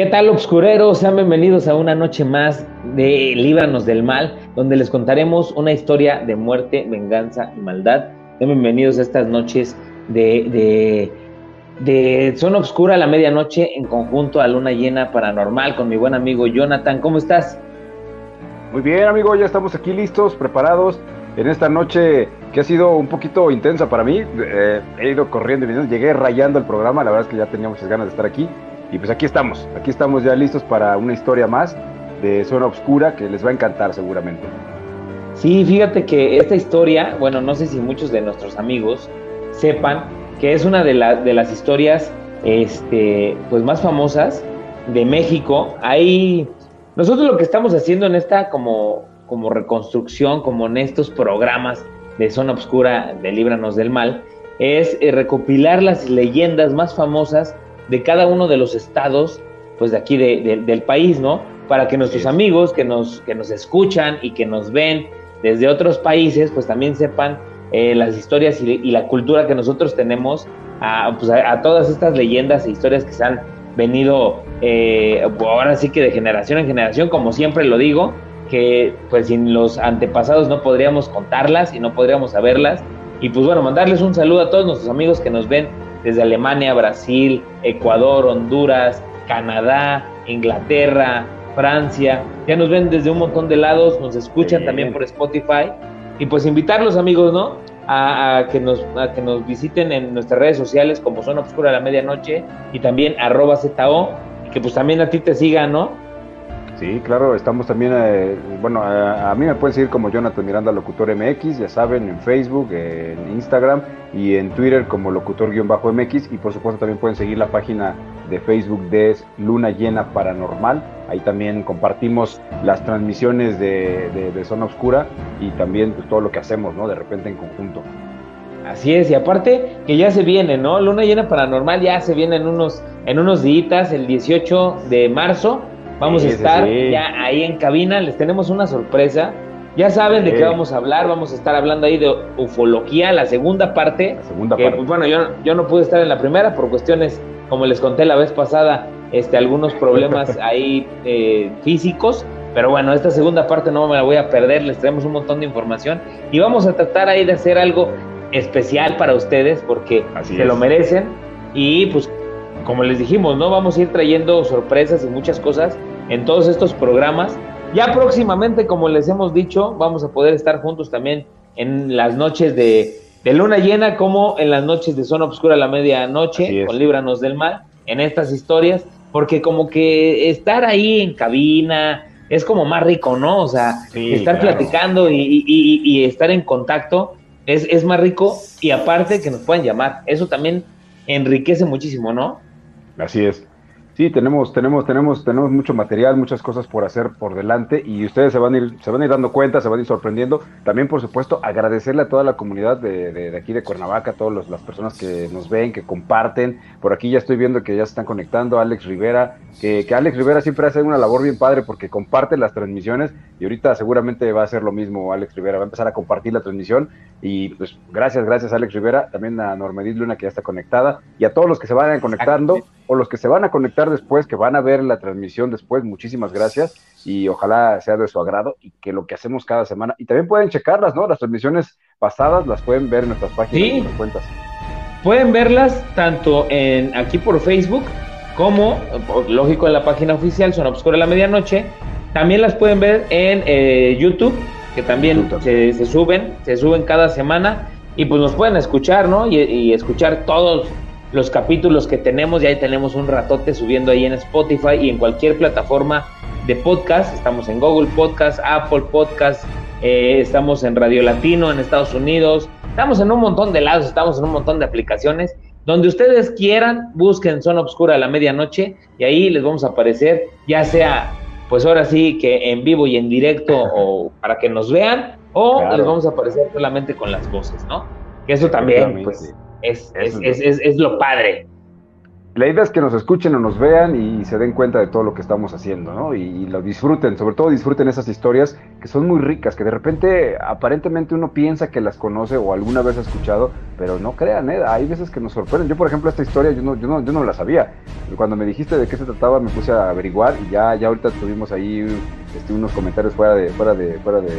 ¿Qué tal, obscureros? Sean bienvenidos a una noche más de Líbranos del Mal, donde les contaremos una historia de muerte, venganza y maldad. Sean bienvenidos a estas noches de, de, de Zona Obscura a la medianoche en conjunto a Luna Llena Paranormal con mi buen amigo Jonathan. ¿Cómo estás? Muy bien, amigo, ya estamos aquí listos, preparados en esta noche que ha sido un poquito intensa para mí. Eh, he ido corriendo y llegué rayando el programa, la verdad es que ya tenía muchas ganas de estar aquí. Y pues aquí estamos, aquí estamos ya listos para una historia más de Zona Obscura que les va a encantar seguramente. Sí, fíjate que esta historia, bueno, no sé si muchos de nuestros amigos sepan que es una de, de las historias este, pues más famosas de México. Hay, nosotros lo que estamos haciendo en esta como, como reconstrucción, como en estos programas de Zona Obscura de Líbranos del Mal, es eh, recopilar las leyendas más famosas de cada uno de los estados, pues de aquí del país, ¿no? Para que nuestros amigos que nos, que nos escuchan y que nos ven desde otros países, pues también sepan eh, las historias y, la cultura que nosotros tenemos a, pues a, todas estas leyendas e historias que se han venido eh, ahora sí que de generación en generación, como siempre lo digo, que pues sin los antepasados no podríamos contarlas y no podríamos saberlas. Y pues bueno, mandarles un saludo a todos nuestros amigos que nos ven desde Alemania, Brasil, Ecuador, Honduras, Canadá, Inglaterra, Francia. Ya nos ven desde un montón de lados, nos escuchan también por Spotify. Y pues invitarlos amigos, ¿no? A, que nos, a que nos visiten en nuestras redes sociales como Zona Obscura a la Medianoche y también arroba ZO y que pues también a ti te sigan, ¿no? Sí, claro, estamos también, eh, bueno, a, mí me pueden seguir como Jonathan Miranda Locutor MX, ya saben, en Facebook, en Instagram y en Twitter como Locutor-MX y por supuesto también pueden seguir la página de Facebook de Luna Llena Paranormal, ahí también compartimos las transmisiones de, de, Zona Oscura y también pues, todo lo que hacemos, ¿no? De repente en conjunto. Así es, y aparte que ya se viene, ¿no? Luna Llena Paranormal ya se viene en unos, en unos días, el 18 de marzo Vamos a estar ya ahí en cabina, les tenemos una sorpresa. Ya saben de qué vamos a hablar, vamos a estar hablando ahí de ufología, la segunda parte. La segunda parte. Pues, bueno, yo, yo no pude estar en la primera por cuestiones, como les conté la vez pasada, este, algunos problemas ahí eh, físicos. Pero bueno, esta segunda parte no me la voy a perder, les traemos un montón de información y vamos a tratar ahí de hacer algo especial para ustedes porque se lo merecen. Y pues, como les dijimos, ¿no? Vamos a ir trayendo sorpresas y muchas cosas en todos estos programas. Ya próximamente, como les hemos dicho, vamos a poder estar juntos también en las noches de, luna llena, como en las noches de zona oscura a la medianoche, con Líbranos del Mal, en estas historias, porque como que estar ahí en cabina es como más rico, ¿no? O sea, estar platicando y, estar en contacto es, es más rico y aparte que nos puedan llamar, eso también enriquece muchísimo, ¿no? Así es. Sí, tenemos, tenemos, tenemos, tenemos mucho material, muchas cosas por hacer por delante y ustedes se van a ir, se van a ir dando cuenta, se van a ir sorprendiendo. También, por supuesto, agradecerle a toda la comunidad de, de, aquí de Cuernavaca, a todas las personas que nos ven, que comparten. Por aquí ya estoy viendo que ya se están conectando, Alex Rivera, que, que Alex Rivera siempre hace una labor bien padre porque comparte las transmisiones y ahorita seguramente va a hacer lo mismo Alex Rivera, va a empezar a compartir la transmisión y pues gracias, gracias Alex Rivera, también a Normedit Luna que ya está conectada y a todos los que se van conectando o los que se van a conectar después, que van a ver la transmisión después, muchísimas gracias y ojalá sea de su agrado y que lo que hacemos cada semana, y también pueden checarlas, ¿no? Las transmisiones pasadas las pueden ver en nuestras páginas y nuestras cuentas. Pueden verlas tanto en aquí por Facebook como, lógico, en la página oficial Zona Obscura la Medianoche. También las pueden ver en eh, YouTube, que también se, se, suben, se suben cada semana. Y pues nos pueden escuchar, ¿no? Y, y escuchar todos los capítulos que tenemos. Ya tenemos un ratote subiendo ahí en Spotify y en cualquier plataforma de podcast. Estamos en Google Podcast, Apple Podcast, eh, estamos en Radio Latino en Estados Unidos. Estamos en un montón de lados, estamos en un montón de aplicaciones. Donde ustedes quieran, busquen Zona Obscura a la medianoche y ahí les vamos a aparecer, ya sea, pues ahora sí que en vivo y en directo o para que nos vean, o les vamos a aparecer solamente con las voces, ¿no? Que eso también, pues, es, es, es, es, lo padre. la idea es que nos escuchen o nos vean y se den cuenta de todo lo que estamos haciendo, ¿no? Y, lo disfruten, sobre todo disfruten esas historias que son muy ricas, que de repente aparentemente uno piensa que las conoce o alguna vez ha escuchado, pero no crean, ¿eh? Hay veces que nos sorprenden. Yo, por ejemplo, esta historia yo no, yo no, yo no la sabía. Cuando me dijiste de qué se trataba, me puse a averiguar y ya, ya ahorita tuvimos ahí este, unos comentarios fuera de, fuera de, fuera de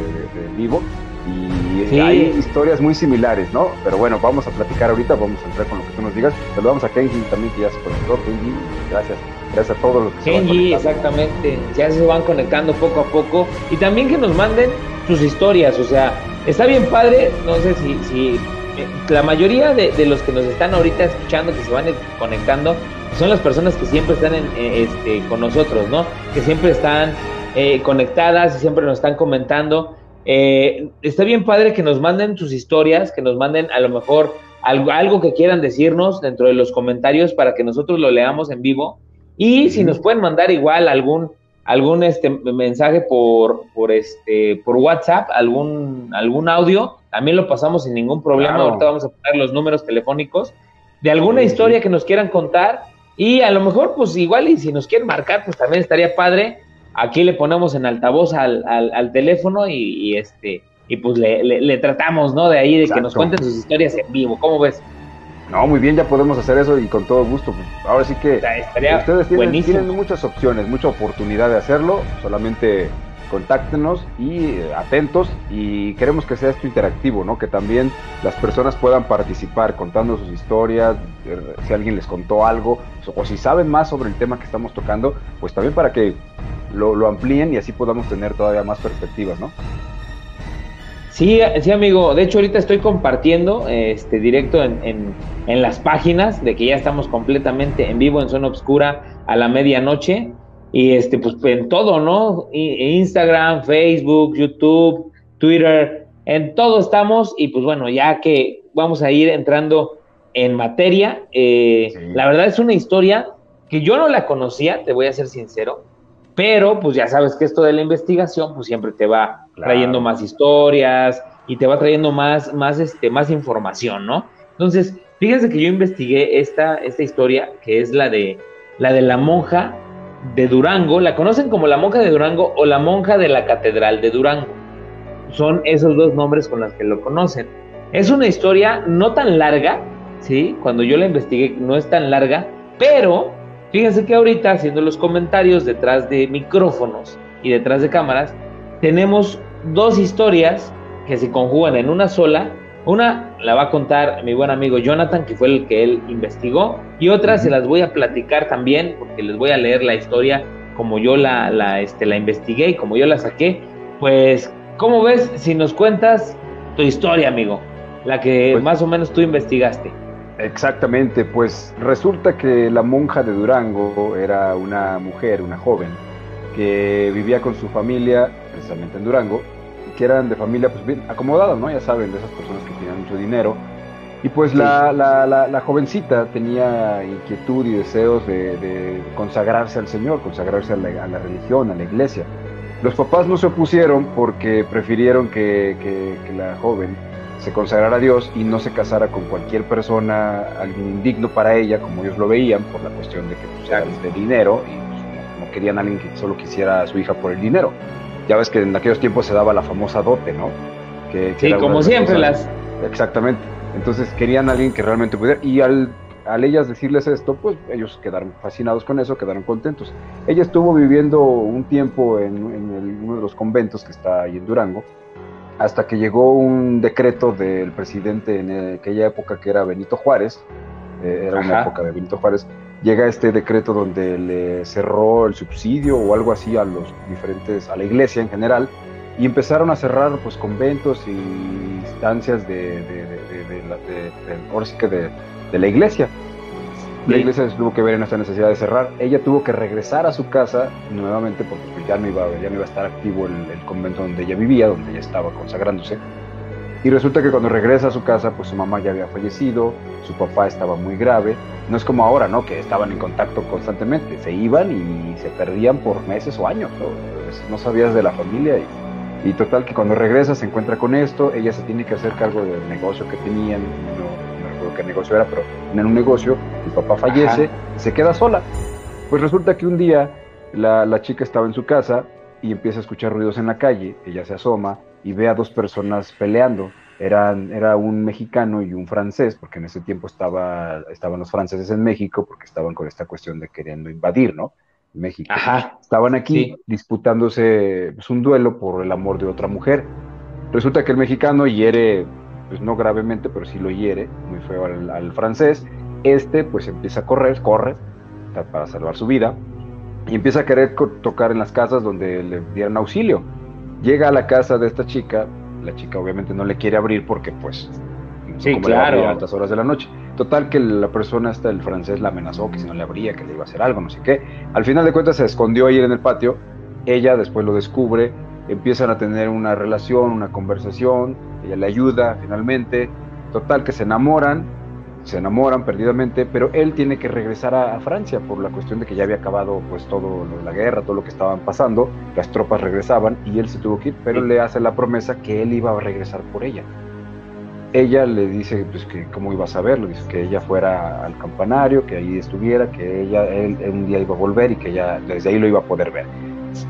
vivo y hay historias muy similares, ¿no? Pero bueno, vamos a platicar ahorita, vamos a entrar con lo que tú nos digas. Saludamos a Kenji también, que ya se conectó. Kenji, gracias. Gracias a todos los que Kenji, se van exactamente. Ya se van conectando poco a poco. Y también que nos manden sus historias. O sea, está bien padre. No sé si, si eh, la mayoría de, los que nos están ahorita escuchando, que se van conectando, son las personas que siempre están en, eh, este, con nosotros, ¿no? Que siempre están eh, conectadas y siempre nos están comentando. Eh, está bien padre que nos manden sus historias, que nos manden a lo mejor algo, algo, que quieran decirnos dentro de los comentarios para que nosotros lo leamos en vivo. Y si nos pueden mandar igual algún, algún este mensaje por, por, este, por WhatsApp, algún, algún audio, también lo pasamos sin ningún problema. Ahorita vamos a poner los números telefónicos de alguna historia que nos quieran contar. Y a lo mejor, pues igual, y si nos quieren marcar, pues también estaría padre aquí le ponemos en altavoz al, al, teléfono y, este y pues le, tratamos, ¿no? De ahí de que nos cuenten sus historias en vivo. ¿Cómo ves? No, muy bien, ya podemos hacer eso y con todo gusto. Ahora sí que ustedes tienen, tienen, muchas opciones, mucha oportunidad de hacerlo. Solamente contáctenos y eh, atentos y queremos que sea esto interactivo, ¿no? Que también las personas puedan participar contando sus historias, eh, si alguien les contó algo o si saben más sobre el tema que estamos tocando, pues también para que lo, amplíen y así podamos tener todavía más perspectivas, ¿no? Sí, sí, amigo. De hecho, ahorita estoy compartiendo este directo en, en, las páginas de que ya estamos completamente en vivo en Zona Obscura a la medianoche. Y este, pues en todo, ¿no? Instagram, Facebook, YouTube, Twitter, en todo estamos. Y pues bueno, ya que vamos a ir entrando en materia, eh, la verdad es una historia que yo no la conocía, te voy a ser sincero. Pero pues ya sabes que esto de la investigación pues siempre te va trayendo más historias y te va trayendo más, más, este, más información, ¿no? Entonces, fíjense que yo investigué esta, esta historia que es la de la de la monja de Durango, la conocen como la monja de Durango o la monja de la catedral de Durango. Son esos dos nombres con los que lo conocen. Es una historia no tan larga, ¿sí? Cuando yo la investigué no es tan larga, pero Fíjense que ahorita haciendo los comentarios detrás de micrófonos y detrás de cámaras, tenemos dos historias que se conjugan en una sola. Una la va a contar mi buen amigo Jonathan, que fue el que él investigó, y otra se las voy a platicar también, porque les voy a leer la historia como yo la, la, este, la investigué y como yo la saqué. Pues, ¿cómo ves si nos cuentas tu historia, amigo? La que pues más o menos tú investigaste. Exactamente, pues resulta que la monja de Durango era una mujer, una joven, que vivía con su familia, precisamente en Durango, que eran de familia pues bien acomodada, ¿no? Ya saben, de esas personas que tenían mucho dinero. Y pues la, la, la, jovencita tenía inquietud y deseos de, consagrarse al Señor, consagrarse a la, a la, religión, a la iglesia. Los papás no se opusieron porque prefirieron que, que, que la joven se consagrara a Dios y no se casara con cualquier persona, alguien indigno para ella, como ellos lo veían, por la cuestión de que pues, era de dinero y pues, no, querían a alguien que solo quisiera a su hija por el dinero. Ya ves que en aquellos tiempos se daba la famosa dote, ¿no? Que, sí, como siempre las... Exactamente. Entonces querían a alguien que realmente pudiera. Y al, al ellas decirles esto, pues ellos quedaron fascinados con eso, quedaron contentos. Ella estuvo viviendo un tiempo en, en uno de los conventos que está ahí en Durango hasta que llegó un decreto del presidente en aquella época que era Benito Juárez, eh, era una época de Benito Juárez, llega este decreto donde le cerró el subsidio o algo así a los diferentes, a la iglesia en general, y empezaron a cerrar pues conventos y instancias de, de, de, de la iglesia. La iglesia tuvo que ver en esta necesidad de cerrar. Ella tuvo que regresar a su casa nuevamente porque ya, no iba, ya no iba a estar activo el, el, convento donde ella vivía, donde ella estaba consagrándose. Y resulta que cuando regresa a su casa, pues su mamá ya había fallecido, su papá estaba muy grave. No es como ahora, ¿no? Que estaban en contacto constantemente. Se iban y se perdían por meses o años. No, no sabías de la familia. Y, y, total que cuando regresa se encuentra con esto. Ella se tiene que hacer cargo del negocio que tenían. No, recuerdo qué negocio era, pero en un negocio, el papá fallece y se queda sola. Pues resulta que un día la, la chica estaba en su casa y empieza a escuchar ruidos en la calle, ella se asoma y ve a dos personas peleando. Eran, era un mexicano y un francés, porque en ese tiempo estaba, estaban los franceses en México, porque estaban con esta cuestión de queriendo invadir, ¿no? México. Estaban aquí disputándose pues, un duelo por el amor de otra mujer. Resulta que el mexicano hiere, pues no gravemente, pero sí lo hiere, muy feo al, francés. Este pues empieza a correr, corre para salvar su vida y empieza a querer tocar en las casas donde le dieran auxilio. Llega a la casa de esta chica, la chica obviamente no le quiere abrir porque pues sí, claro. a altas horas de la noche. Total que la persona hasta el francés la amenazó que si no le abría, que le iba a hacer algo, no sé qué. Al final de cuentas se escondió ahí en el patio. Ella después lo descubre, empiezan a tener una relación, una conversación, ella le ayuda finalmente. Total que se enamoran, se enamoran perdidamente, pero él tiene que regresar a, Francia por la cuestión de que ya había acabado pues todo lo de la guerra, todo lo que estaban pasando, las tropas regresaban y él se tuvo que ir, pero le hace la promesa que él iba a regresar por ella. Ella le dice pues que cómo iba a saberlo, dice que ella fuera al campanario, que ahí estuviera, que ella él, un día iba a volver y que ella desde ahí lo iba a poder ver.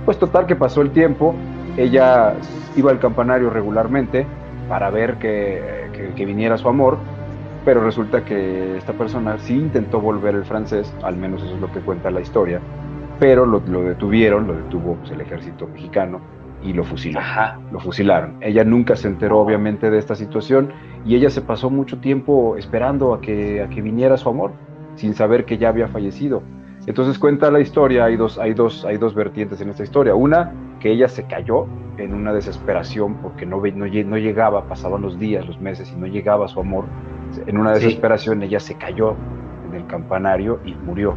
Pues total que pasó el tiempo, ella iba al campanario regularmente para ver que, que, viniera su amor, pero resulta que esta persona sí intentó volver el francés, al menos eso es lo que cuenta la historia, pero lo, lo detuvieron, lo detuvo pues, el ejército mexicano y lo fusilaron. Lo fusilaron. Ella nunca se enteró obviamente de esta situación y ella se pasó mucho tiempo esperando a que, a que viniera su amor, sin saber que ya había fallecido. Entonces cuenta la historia, hay dos, hay, dos, hay dos vertientes en esta historia. Una, que ella se cayó en una desesperación porque no, no, no llegaba, pasaban los días, los meses y no llegaba su amor. En una desesperación ella se cayó en el campanario y murió.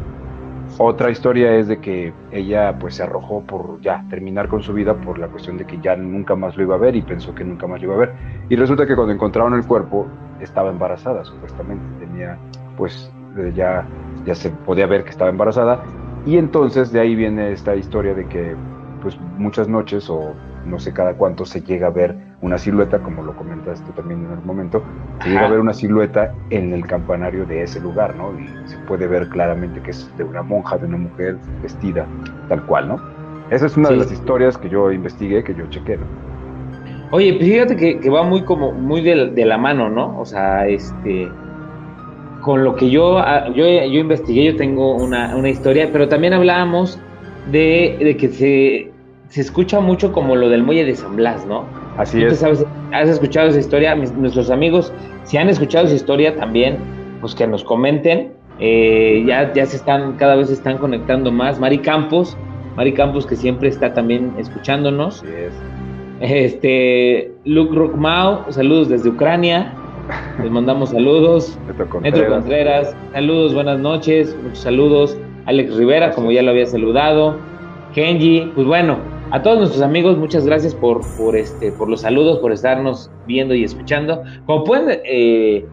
Otra historia es de que ella pues se arrojó por ya terminar con su vida por la cuestión de que ya nunca más lo iba a ver y pensó que nunca más lo iba a ver. Y resulta que cuando encontraron el cuerpo estaba embarazada, supuestamente. Tenía pues ya, ya se podía ver que estaba embarazada. Y entonces de ahí viene esta historia de que pues muchas noches o no sé cada cuánto se llega a ver una silueta, como lo comentas tú también en el momento, se llega a ver una silueta en el campanario de ese lugar, ¿no? Y se puede ver claramente que es de una monja, de una mujer vestida tal cual, ¿no? Esa es una de las historias que yo investigué, que yo chequé, ¿no? Oye, pues fíjate que, va muy como muy de, la mano, ¿no? O sea, este con lo que yo, ah, yo, yo investigué, yo tengo una, una historia, pero también hablábamos de, de que se se escucha mucho como lo del muelle de San Blas, ¿no? Así es. ¿Has escuchado esa historia? nuestros amigos, si han escuchado esa historia también, pues que nos comenten. Eh, ya, ya se están, cada vez se están conectando más. Mari Campos, Mari Campos que siempre está también escuchándonos. Así es. Este, Luke Rockmau, saludos desde Ucrania. Les mandamos saludos. Neto Contreras. saludos, buenas noches, muchos saludos. Alex Rivera, como ya lo había saludado. Kenji, pues bueno, a todos nuestros amigos, muchas gracias por, por, este, por los saludos, por estarnos viendo y escuchando. Como pueden eh,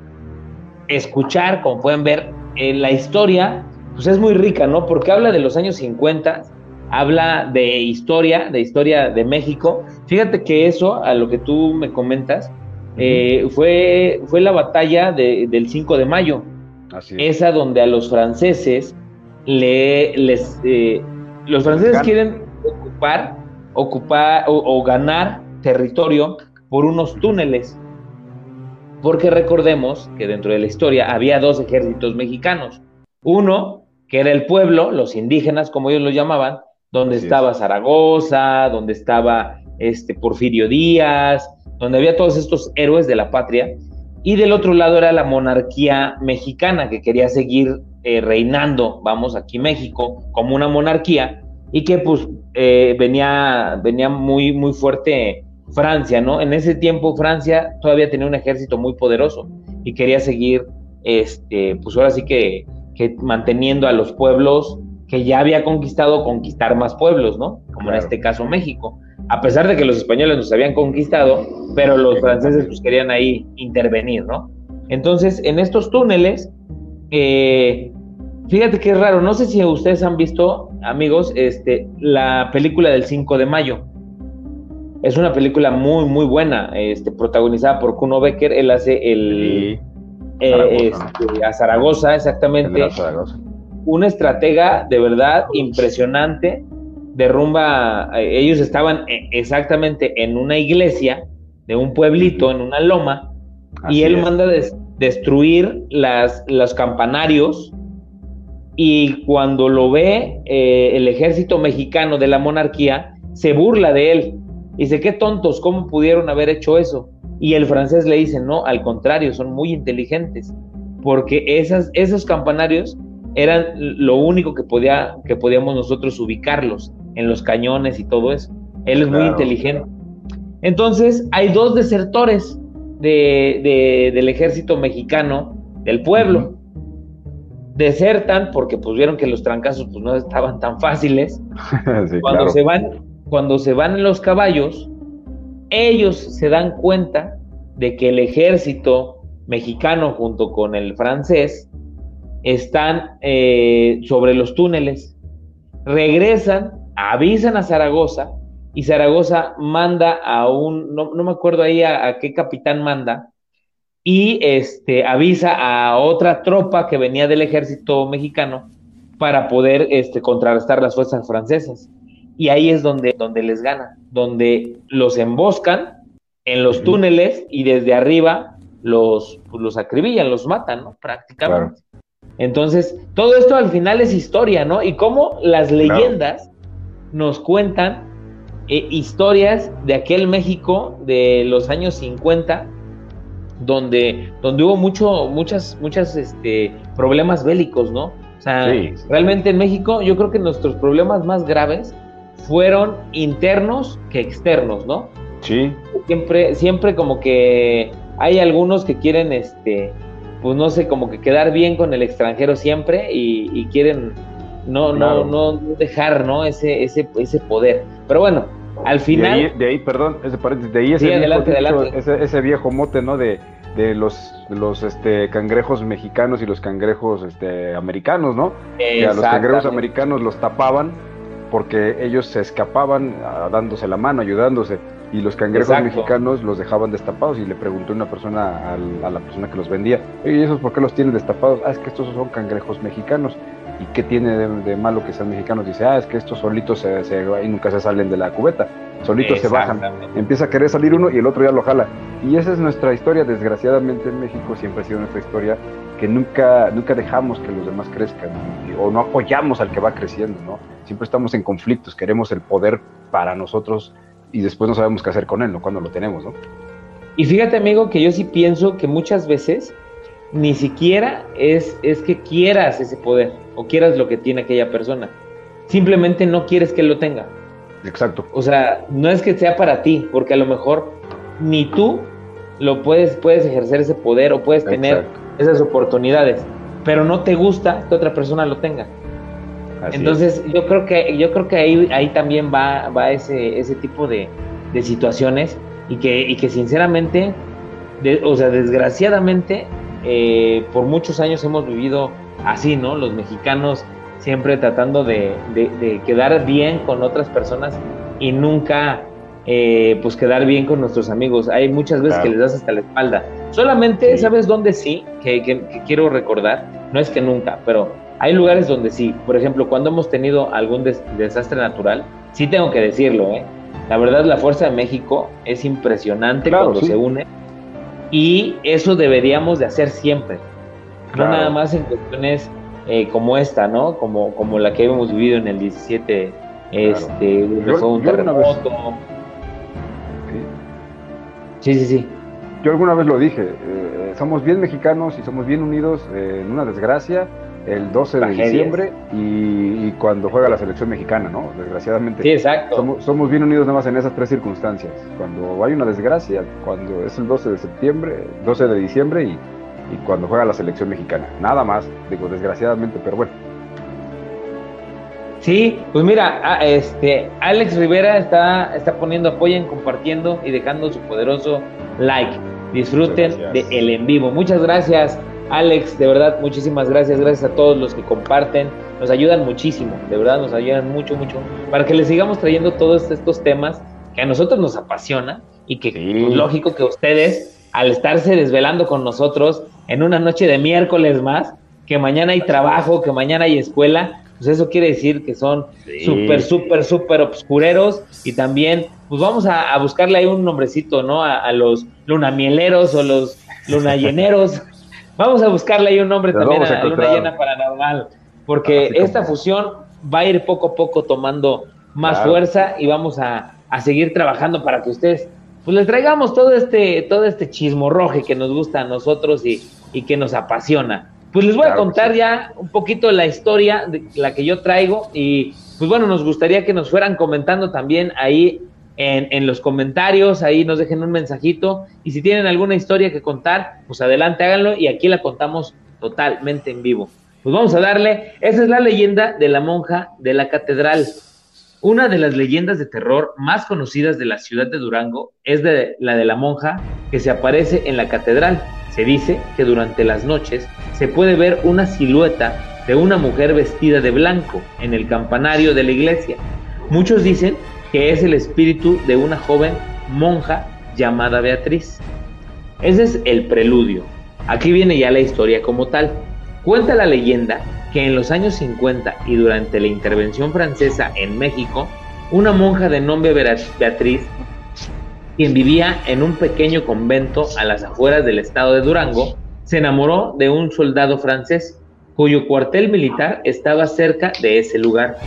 escuchar, como pueden ver, eh, la historia, pues es muy rica, ¿no? Porque habla de los años 50, habla de historia, de historia de México. Fíjate que eso, a lo que tú me comentas, eh, fue, fue la batalla del 5 de mayo. Así Esa donde a los franceses le, les... los franceses quieren ocupar ocupar o, ganar territorio por unos túneles. Porque recordemos que dentro de la historia había dos ejércitos mexicanos. Uno, que era el pueblo, los indígenas, como ellos lo llamaban, donde estaba Zaragoza, donde estaba este Porfirio Díaz, donde había todos estos héroes de la patria. Y del otro lado era la monarquía mexicana, que quería seguir eh, reinando, vamos, aquí México, como una monarquía, y que pues eh, venía, venía muy, muy fuerte Francia, ¿no? En ese tiempo Francia todavía tenía un ejército muy poderoso y quería seguir, este, pues ahora sí que, que manteniendo a los pueblos que ya había conquistado, conquistar más pueblos, ¿no? Como en este caso México. A pesar de que los españoles nos habían conquistado, pero los franceses pues querían ahí intervenir, ¿no? Entonces, en estos túneles, eh, Fíjate que es raro, no sé si ustedes han visto, amigos, este, la película del 5 de mayo. Es una película muy, muy buena, este, protagonizada por Kuno Becker. Él hace el, eh, este, a Zaragoza, exactamente. Un estratega de verdad impresionante, derrumba, eh, ellos estaban eh, exactamente en una iglesia de un pueblito, en una loma, y él manda destruir las, los campanarios y cuando lo ve el ejército mexicano de la monarquía, se burla de él. Dice, qué tontos, ¿cómo pudieron haber hecho eso? Y el francés le dice, no, al contrario, son muy inteligentes, porque esas, esos campanarios eran lo único que, podía, que podíamos nosotros ubicarlos en los cañones y todo eso. Él es muy inteligente. Entonces, hay dos desertores de, del ejército mexicano del pueblo. Desertan porque pues vieron que los trancazos pues no estaban tan fáciles. cuando se van, cuando se van en los caballos, ellos se dan cuenta de que el ejército mexicano junto con el francés están eh, sobre los túneles, regresan, avisan a Zaragoza y Zaragoza manda a un, no, me acuerdo ahí a, qué capitán manda, y este, avisa a otra tropa que venía del ejército mexicano para poder este, contrarrestar las fuerzas francesas y ahí es donde, donde les gana, donde los emboscan en los túneles y desde arriba los, pues, los acribillan, los matan, ¿no? Prácticamente. Entonces, todo esto al final es historia, ¿no? Y cómo las leyendas nos cuentan eh, historias de aquel México de los años 50, donde, donde hubo mucho, muchas, muchas este, problemas bélicos, ¿no? O sea, realmente en México yo creo que nuestros problemas más graves fueron internos que externos, ¿no? Sí. Siempre, siempre como que hay algunos que quieren, este, pues no sé, como que quedar bien con el extranjero siempre y, quieren no, no, no dejar, ¿no? Ese, ese, ese poder. Pero bueno, al final. De ahí, perdón, ese de ahí ese, viejo, Ese, viejo mote, ¿no? De, de los, los este, cangrejos mexicanos y los cangrejos este, americanos, ¿no? Que a los cangrejos americanos los tapaban porque ellos se escapaban dándose la mano, ayudándose, y los cangrejos mexicanos los dejaban destapados y le preguntó una persona a la persona que los vendía, ¿y esos por qué los tienen destapados? Ah, es que estos son cangrejos mexicanos. ¿Y qué tiene de, malo que sean mexicanos? Dice, ah, es que estos solitos se, se, y nunca se salen de la cubeta, solitos se bajan. Empieza a querer salir uno y el otro ya lo jala. Y esa es nuestra historia, desgraciadamente en México siempre ha sido nuestra historia que nunca, nunca dejamos que los demás crezcan o no apoyamos al que va creciendo, ¿no? Siempre estamos en conflictos, queremos el poder para nosotros y después no sabemos qué hacer con él, ¿no? Cuando lo tenemos, ¿no? Y fíjate, amigo, que yo sí pienso que muchas veces ni siquiera es, es que quieras ese poder o quieras lo que tiene aquella persona. Simplemente no quieres que lo tenga. Exacto. O sea, no es que sea para ti, porque a lo mejor ni tú lo puedes, puedes ejercer ese poder o puedes tener esas oportunidades, pero no te gusta que otra persona lo tenga. Entonces, yo creo que yo creo que ahí, ahí también va, va ese, ese tipo de, situaciones y que, y que sinceramente, o sea, desgraciadamente, eh, por muchos años hemos vivido así, ¿no? Los mexicanos siempre tratando de, de quedar bien con otras personas y nunca eh, pues quedar bien con nuestros amigos. Hay muchas veces que les das hasta la espalda. Solamente, ¿sabes dónde sí? Que, quiero recordar, no es que nunca, pero hay lugares donde sí. Por ejemplo, cuando hemos tenido algún desastre natural, sí tengo que decirlo, ¿eh? La verdad, la Fuerza de México es impresionante cuando se une y eso deberíamos de hacer siempre. No nada más en cuestiones eh, como esta, ¿no? Como, como la que hemos vivido en el 17, este, fue un terremoto Sí, sí, sí. Yo alguna vez lo dije, eh, somos bien mexicanos y somos bien unidos en una desgracia el 12 de diciembre y, cuando juega la selección mexicana, ¿no? Desgraciadamente. Sí, exacto. Somos, bien unidos nada más en esas tres circunstancias. Cuando hay una desgracia, cuando es el 12 de septiembre, 12 de diciembre y, y cuando juega la selección mexicana. Nada más, digo, desgraciadamente, pero bueno. Sí, pues mira, este Alex Rivera está, está poniendo apoyo, compartiendo y dejando su poderoso like. Disfruten de el en vivo. Muchas gracias, Alex. De verdad, muchísimas gracias. Gracias a todos los que comparten. Nos ayudan muchísimo. De verdad, nos ayudan mucho, mucho. Para que les sigamos trayendo todos estos temas que a nosotros nos apasiona y que, pues, lógico que ustedes, al estarse desvelando con nosotros, en una noche de miércoles más, que mañana hay trabajo, que mañana hay escuela, pues eso quiere decir que son súper, súper, súper obscureros y también, pues vamos a, buscarle ahí un nombrecito, ¿no? A, los lunamieleros o los lunayeneros. Vamos a buscarle ahí un nombre también a, la luna llena paranormal, porque esta fusión va a ir poco a poco tomando más fuerza y vamos a, seguir trabajando para que ustedes pues les traigamos todo este, todo este chismorroje que nos gusta a nosotros y, y que nos apasiona. Pues les voy a contar ya un poquito la historia de la que yo traigo y pues bueno, nos gustaría que nos fueran comentando también ahí en, en, los comentarios, ahí nos dejen un mensajito y si tienen alguna historia que contar, pues adelante háganlo y aquí la contamos totalmente en vivo. Pues vamos a darle, esa es la leyenda de la monja de la catedral. Una de las leyendas de terror más conocidas de la ciudad de Durango es de la de la monja que se aparece en la catedral. Se dice que durante las noches se puede ver una silueta de una mujer vestida de blanco en el campanario de la iglesia. Muchos dicen que es el espíritu de una joven monja llamada Beatriz. Ese es el preludio. Aquí viene ya la historia como tal. Cuenta la leyenda que en los años 50 y durante la intervención francesa en México, una monja de nombre Beatriz, quien vivía en un pequeño convento a las afueras del estado de Durango, se enamoró de un soldado francés cuyo cuartel militar estaba cerca de ese lugar.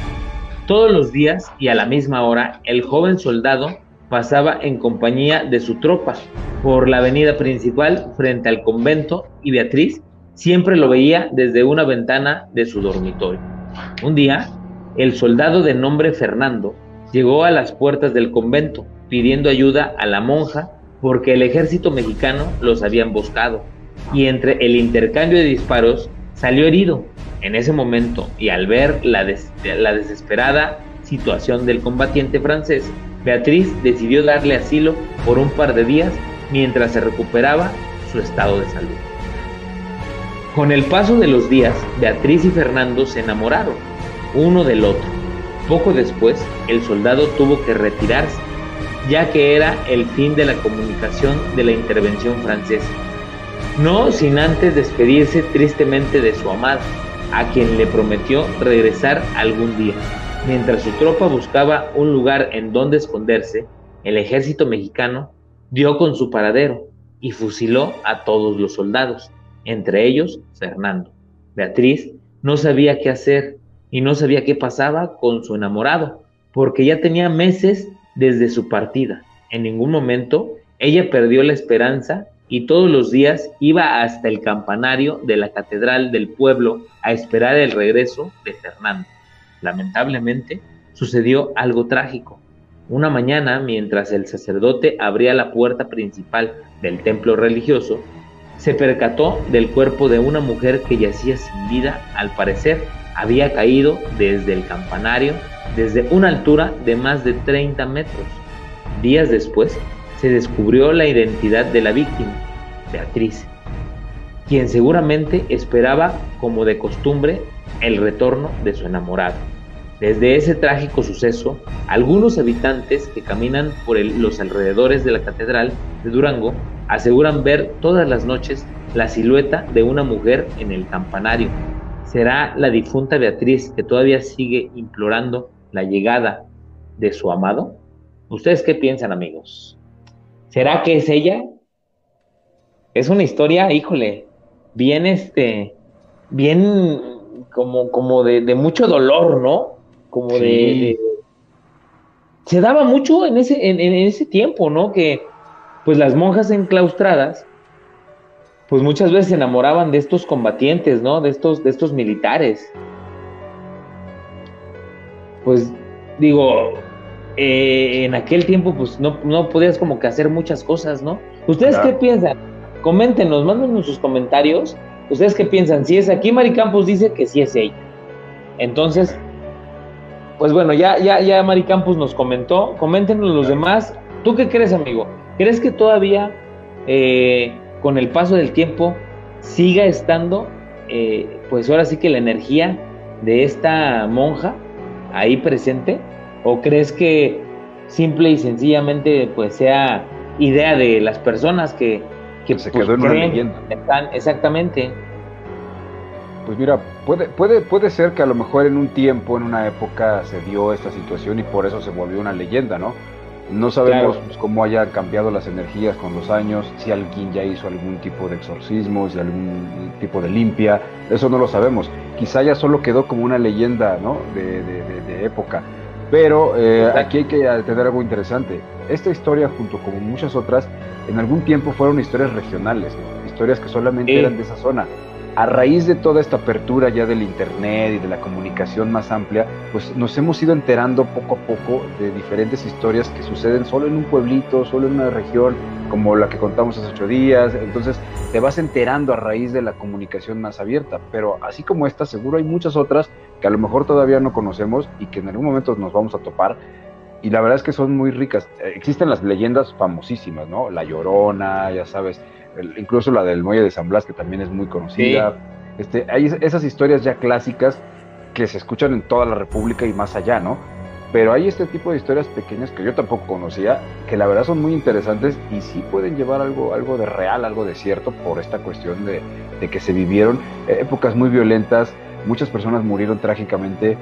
Todos los días y a la misma hora, el joven soldado pasaba en compañía de su tropa por la avenida principal frente al convento y Beatriz siempre lo veía desde una ventana de su dormitorio. Un día, el soldado de nombre Fernando llegó a las puertas del convento pidiendo ayuda a la monja porque el ejército mexicano los había emboscado y entre el intercambio de disparos salió herido. En ese momento y al ver la, desesperada situación del combatiente francés, Beatriz decidió darle asilo por un par de días mientras se recuperaba su estado de salud. Con el paso de los días, Beatriz y Fernando se enamoraron uno del otro. Poco después, el soldado tuvo que retirarse, ya que era el fin de la comunicación de la intervención francesa no sin antes despedirse tristemente de su amada, a quien le prometió regresar algún día. Mientras su tropa buscaba un lugar en donde esconderse, el ejército mexicano dio con su paradero y fusiló a todos los soldados, entre ellos Fernando. Beatriz no sabía qué hacer y no sabía qué pasaba con su enamorado, porque ya tenía meses desde su partida. En ningún momento ella perdió la esperanza y todos los días iba hasta el campanario de la catedral del pueblo a esperar el regreso de Fernando. Lamentablemente, sucedió algo trágico. Una mañana, mientras el sacerdote abría la puerta principal del templo religioso, se percató del cuerpo de una mujer que yacía sin vida, al parecer había caído desde el campanario desde una altura de más de 30 metros. Días después, se descubrió la identidad de la víctima, Beatriz, quien seguramente esperaba, como de costumbre, el retorno de su enamorado. Desde ese trágico suceso, algunos habitantes que caminan por los alrededores de la Catedral de Durango aseguran ver todas las noches la silueta de una mujer en el campanario. ¿Será la difunta Beatriz que todavía sigue implorando la llegada de su amado? ¿Ustedes qué piensan, amigos? ¿Será que es ella? Es una historia, híjole, bien este, bien como, como de, mucho dolor, ¿no? Como de, Se daba mucho en ese, en, ese tiempo, ¿no? Que pues las monjas enclaustradas, pues muchas veces se enamoraban de estos combatientes, ¿no? De estos, de estos militares. Pues digo, eh, en aquel tiempo pues no, no, podías como que hacer muchas cosas, ¿no? ¿Ustedes qué piensan? Coméntenos, mándenos sus comentarios. ¿Ustedes qué piensan? Si es aquí, Mari Campos dice que sí es ella. Entonces, pues bueno, ya, ya, ya Mari Campos nos comentó. Coméntenos los demás. ¿Tú qué crees, amigo? ¿Crees que todavía eh, con el paso del tiempo siga estando, eh, pues ahora sí que la energía de esta monja ahí presente? ¿O crees que simple y sencillamente pues sea idea de las personas que, que se quedó en una leyenda. exactamente. Pues mira, puede, puede, puede ser que a lo mejor en un tiempo, en una época, se dio esta situación y por eso se volvió una leyenda, ¿no? No sabemos pues, cómo haya cambiado las energías con los años, si alguien ya hizo algún tipo de exorcismo, si algún tipo de limpia, eso no lo sabemos. Quizá ya solo quedó como una leyenda ¿no? de, de, época. Pero eh, aquí hay que tener algo interesante. Esta historia, junto con muchas otras, en algún tiempo fueron historias regionales, historias que solamente eran de esa zona a raíz de toda esta apertura ya del Internet y de la comunicación más amplia, pues nos hemos ido enterando poco a poco de diferentes historias que suceden solo en un pueblito, solo en una región, como la que contamos hace ocho días. Entonces te vas enterando a raíz de la comunicación más abierta. Pero así como esta, seguro hay muchas otras que a lo mejor todavía no conocemos y que en algún momento nos vamos a topar. Y la verdad es que son muy ricas. Existen las leyendas famosísimas, ¿no? La Llorona, ya sabes, incluso la del Muelle de San Blas, que también es muy conocida. Este, hay esas historias ya clásicas que se escuchan en toda la República y más allá, ¿no? Pero hay este tipo de historias pequeñas que yo tampoco conocía, que la verdad son muy interesantes y sí pueden llevar algo, algo de real, algo de cierto, por esta cuestión de, de que se vivieron épocas muy violentas, muchas personas murieron trágicamente. Eh,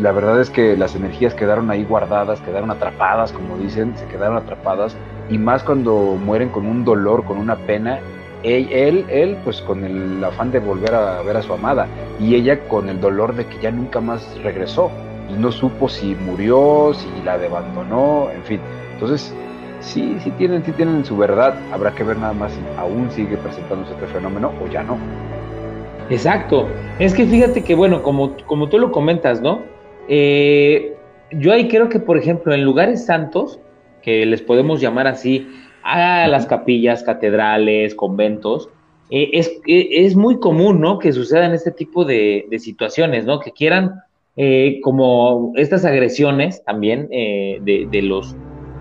la verdad es que las energías quedaron ahí guardadas, quedaron atrapadas, como dicen, se quedaron atrapadas y más cuando mueren con un dolor, con una pena, él, él, pues con el afán de volver a ver a su amada y ella con el dolor de que ya nunca más regresó y no supo si murió, si la abandonó, en fin. Entonces, sí, sí tienen, sí tienen su verdad. Habrá que ver nada más si aún sigue presentándose este fenómeno o ya no. Exacto. Es que fíjate que, bueno, como, como tú lo comentas, ¿no? Eh, yo ahí creo que, por ejemplo, en lugares santos, que les podemos llamar así, a las capillas, catedrales, conventos, eh, es, eh, es, muy común, ¿no? Que sucedan este tipo de, situaciones, ¿no? Que quieran eh, como estas agresiones también de, de, los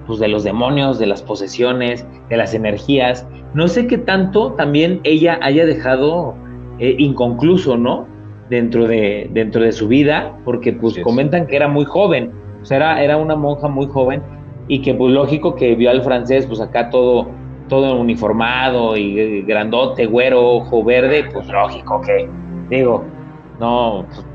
pues de los demonios, de las posesiones, de las energías. No sé qué tanto también ella haya dejado inconcluso, ¿no? Dentro de, dentro de su vida, porque pues comentan que era muy joven, o sea, era, era una monja muy joven y que pues lógico que vio al francés pues acá todo todo uniformado y grandote, güero, ojo verde, pues lógico que digo, no pues,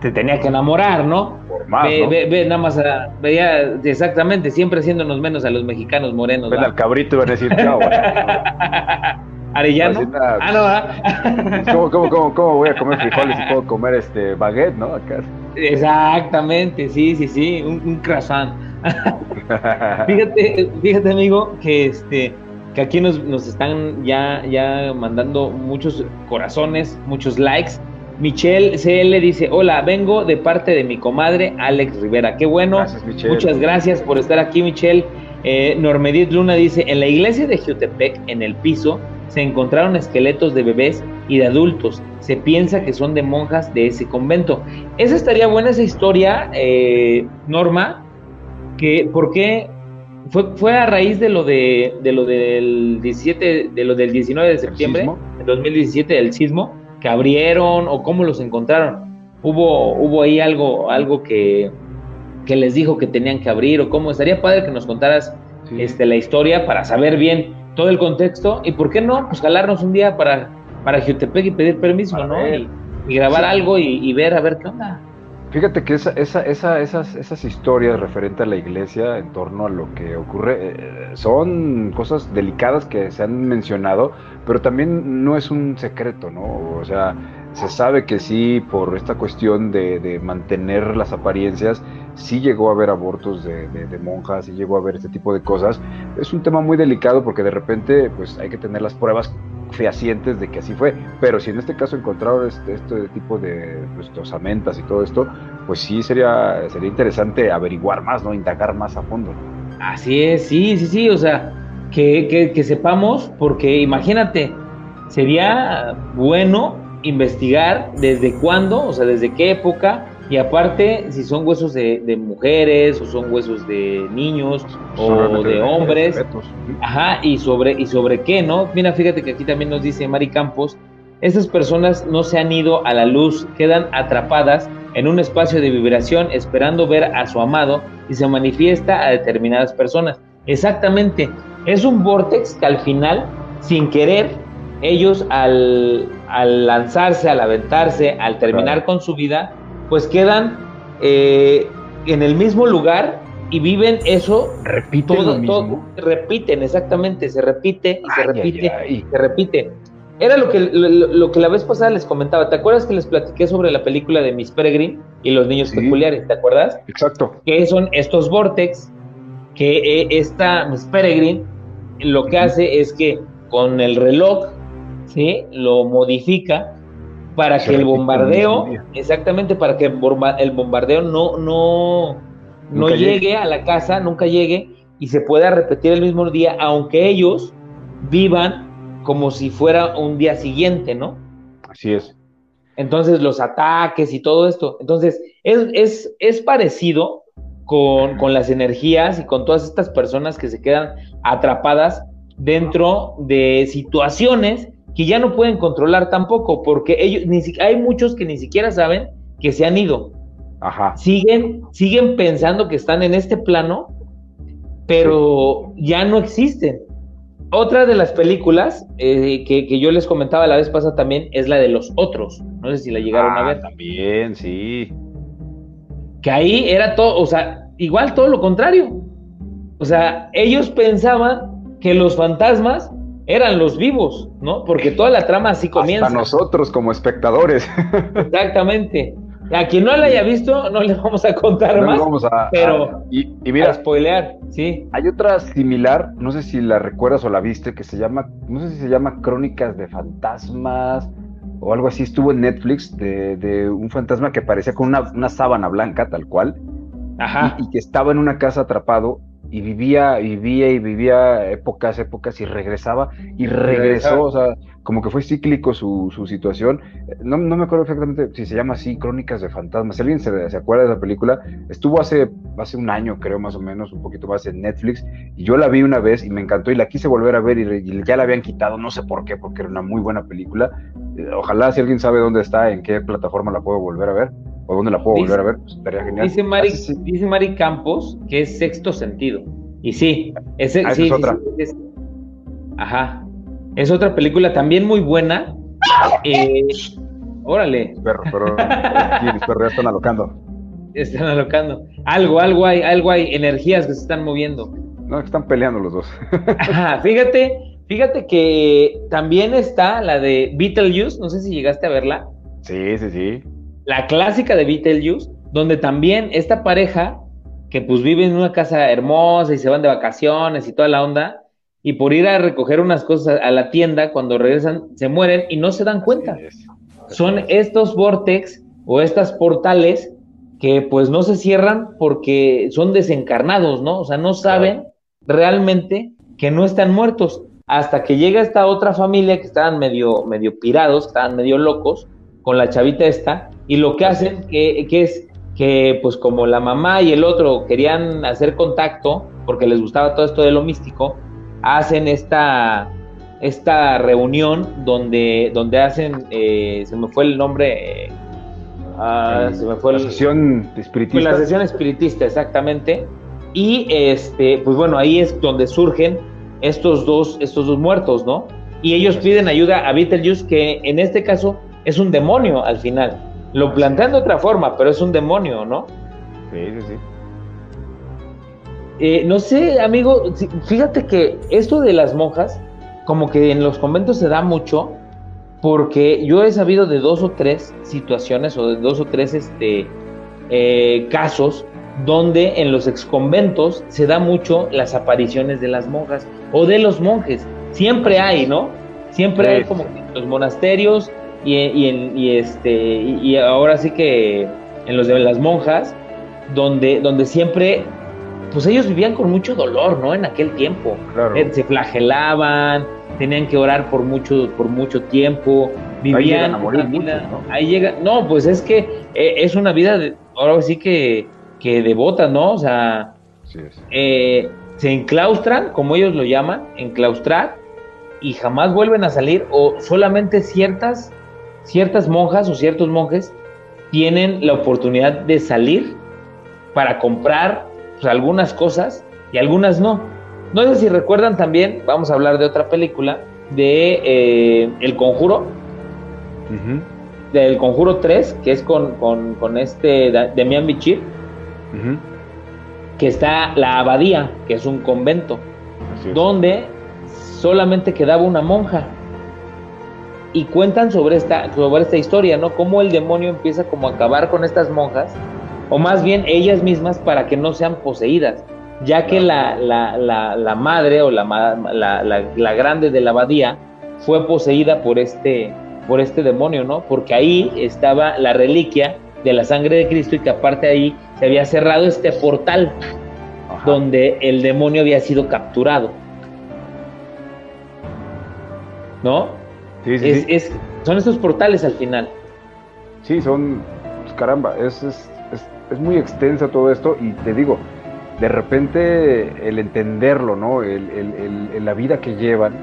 te tenía que enamorar, ¿no? Más, ve, ve, nada más veía exactamente, siempre haciéndonos menos a los mexicanos morenos. Ven al cabrito iban a decir chao. Arellano. ah, no, ¿Cómo, cómo, cómo, voy a comer frijoles y puedo comer este baguette, no? Acá. Exactamente, sí, sí, sí, un, un croissant. fíjate, fíjate amigo, que este que aquí nos, nos están ya, ya mandando muchos corazones, muchos likes. Michelle CL dice, hola, vengo de parte de mi comadre Alex Rivera. Qué bueno. Muchas gracias por estar aquí, Michelle. Eh, Normedit Luna dice, en la iglesia de Jutepec, en el piso, se encontraron esqueletos de bebés y de adultos. Se piensa que son de monjas de ese convento. Esa estaría buena esa historia, eh, Norma, que ¿por qué fue, fue a raíz de lo de, de lo del 17, de lo del 19 de septiembre de 2017 del sismo que abrieron o cómo los encontraron? Hubo hubo ahí algo algo que, que les dijo que tenían que abrir o cómo. Estaría padre que nos contaras este la historia para saber bien todo el contexto y por qué no pues jalarnos un día para para Jutepec y pedir permiso, ¿no? Y, grabar algo y, y ver a ver qué onda. Fíjate que esa, esa, esa, esas, esas historias referentes a la iglesia en torno a lo que ocurre eh, son cosas delicadas que se han mencionado, pero también no es un secreto, ¿no? O sea, se sabe que sí, por esta cuestión de, de mantener las apariencias, sí llegó a haber abortos de, monjas, sí llegó a haber este tipo de cosas. Es un tema muy delicado porque de repente pues hay que tener las pruebas fehacientes de que así fue. Pero si en este caso encontraron este, tipo de pues, y todo esto, pues sí sería, sería interesante averiguar más, ¿no? Indagar más a fondo. Así es, sí, sí, sí, o sea, que, que, que sepamos, porque imagínate, sería bueno investigar desde cuándo, o sea, desde qué época, y aparte, si son huesos de, de mujeres o son huesos de niños o de hombres, ajá, y sobre, y sobre qué, ¿no? Mira, fíjate que aquí también nos dice Mari Campos, estas personas no se han ido a la luz, quedan atrapadas en un espacio de vibración esperando ver a su amado y se manifiesta a determinadas personas. Exactamente, es un vortex que al final sin querer, ellos al, lanzarse, al aventarse, al terminar con su vida, pues quedan eh, en el mismo lugar y viven eso. Repiten todo, repiten, exactamente, se repite y se repite y se repite. Era lo que, lo, que la vez pasada les comentaba. ¿Te acuerdas que les platiqué sobre la película de Miss Peregrine y los niños peculiares? ¿Te acuerdas? Exacto. Que son estos vortex que eh, esta Miss Peregrine lo que hace es que con el reloj, ¿sí? Lo modifica para que el bombardeo, exactamente, para que el bombardeo no, no, no llegue a la casa, nunca llegue y se pueda repetir el mismo día, aunque ellos vivan como si fuera un día siguiente, ¿no? Así es. Entonces, los ataques y todo esto. Entonces, es, es, parecido con, con, las energías y con todas estas personas que se quedan atrapadas dentro de situaciones que ya no pueden controlar tampoco, porque ellos, ni, hay muchos que ni siquiera saben que se han ido. Ajá. Siguen, siguen pensando que están en este plano, pero ya no existen. Otra de las películas eh, que, yo les comentaba la vez pasada también es la de los otros. No sé si la llegaron a ah, ver. También, sí. Que ahí era todo, o sea, igual todo lo contrario. O sea, ellos pensaban que los fantasmas eran los vivos, ¿no? Porque toda la trama así comienza. A nosotros como espectadores. Exactamente. A quien no la haya visto, no le vamos a contar más. Vamos a, pero y, mira, spoilear, sí. Hay otra similar, no sé si la recuerdas o la viste, que se llama, no sé si se llama Crónicas de Fantasmas o algo así. Estuvo en Netflix de, un fantasma que parecía con una, una sábana blanca, tal cual. Ajá. y, que estaba en una casa atrapado y vivía, vivía y vivía épocas, épocas y regresaba y regresó, o sea, como que fue cíclico su, su situación. No, no, me acuerdo exactamente si se llama así, Crónicas de Fantasmas. Si alguien se, se, acuerda de la película, estuvo hace, hace un año, creo más o menos, un poquito más en Netflix, y yo la vi una vez y me encantó y la quise volver a ver y, ya la habían quitado, no sé por qué, porque era una muy buena película. Eh, ojalá si alguien sabe dónde está, en qué plataforma la puedo volver a ver o dónde la puedo volver a ver, pues, estaría genial. Dice Mari, dice Mari Campos que es sexto sentido. Y sí, ese, ah, sí, es otra. ajá. Es otra película también muy buena. Eh, órale. Perro, pero mis perros ya están alocando. Están alocando. Algo, algo hay, algo hay, energías que se están moviendo. No, están peleando los dos. Ajá, fíjate, fíjate que también está la de Beetlejuice, no sé si llegaste a verla. Sí, sí, sí la clásica de Beetlejuice, donde también esta pareja que pues vive en una casa hermosa y se van de vacaciones y toda la onda, y por ir a recoger unas cosas a la tienda, cuando regresan, se mueren y no se dan cuenta. Son estos vortex o estas portales que pues no se cierran porque son desencarnados, ¿no? O sea, no saben realmente que no están muertos. Hasta que llega esta otra familia que estaban medio, medio pirados, estaban medio locos, con la chavita esta, y lo que hacen que, es que pues como la mamá y el otro querían hacer contacto, porque les gustaba todo esto de lo místico, hacen esta, esta reunión donde, donde hacen, eh, se me fue el nombre, ah, se me fue la sesión espiritista. La sesión espiritista, exactamente. Y este, pues bueno, ahí es donde surgen estos dos, estos dos muertos, ¿no? Y ellos piden ayuda a Beetlejuice, que en este caso es un demonio al final. Lo plantean de otra forma, pero es un demonio, ¿no? Sí, sí, sí. Eh, no sé, amigo, fíjate que esto de las monjas, como que en los conventos se da mucho, porque yo he sabido de dos o tres situaciones o de dos o tres este, eh, casos donde en los exconventos se da mucho las apariciones de las monjas o de los monjes. Siempre hay, ¿no? Siempre hay como que los monasterios y, y, este, y, ahora sí que en los de las monjas, donde, donde siempre, pues ellos vivían con mucho dolor, ¿no? En aquel tiempo. Eh, se flagelaban, tenían que orar por mucho, por mucho tiempo, vivían. Ahí llega, no, pues es que eh, es una vida, de, ahora sí que, que devota, ¿no? O sea, eh, se enclaustran, como ellos lo llaman, enclaustrar, y jamás vuelven a salir, o solamente ciertas ciertas monjas o ciertos monjes tienen la oportunidad de salir para comprar pues, algunas cosas y algunas no. No sé si recuerdan también, vamos a hablar de otra película, de eh, El Conjuro, del Conjuro 3, que es con, con, este Demian Bichir, que está la abadía, que es un convento, donde solamente quedaba una monja. Y cuentan sobre esta, sobre esta historia, ¿no? Cómo el demonio empieza como a acabar con estas monjas, o más bien ellas mismas para que no sean poseídas, ya que la, la, la, madre o la, la, grande de la abadía fue poseída por este, por este demonio, ¿no? Porque ahí estaba la reliquia de la sangre de Cristo y que aparte ahí se había cerrado este portal donde el demonio había sido capturado. ¿No? Sí, sí, es, son estos portales al final. Sí, son, pues, caramba, es, es, es, muy extensa todo esto y te digo, de repente el entenderlo, ¿no? El, el, la vida que llevan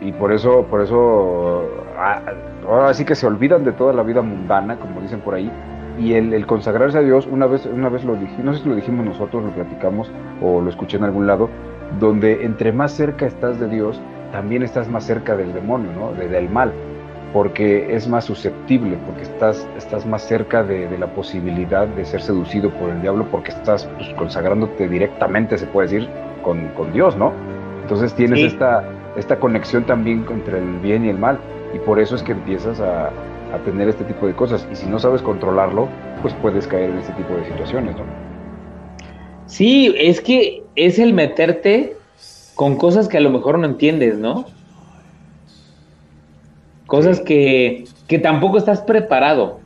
y por eso, por eso, ah, ahora sí que se olvidan de toda la vida mundana, como dicen por ahí, y el, consagrarse a Dios, una vez, una vez lo dijimos, no sé si lo dijimos nosotros, lo platicamos o lo escuché en algún lado, donde entre más cerca estás de Dios, también estás más cerca del demonio, ¿no? del mal, porque es más susceptible, porque estás, estás más cerca de, la posibilidad de ser seducido por el diablo, porque estás pues, consagrándote directamente, se puede decir, con, Dios, ¿no? Entonces tienes esta, esta conexión también entre el bien y el mal, y por eso es que empiezas a, a tener este tipo de cosas. Y si no sabes controlarlo, pues puedes caer en este tipo de situaciones, ¿no? Sí, es que es el meterte con cosas que a lo mejor no entiendes, ¿no? Cosas que, que tampoco estás preparado.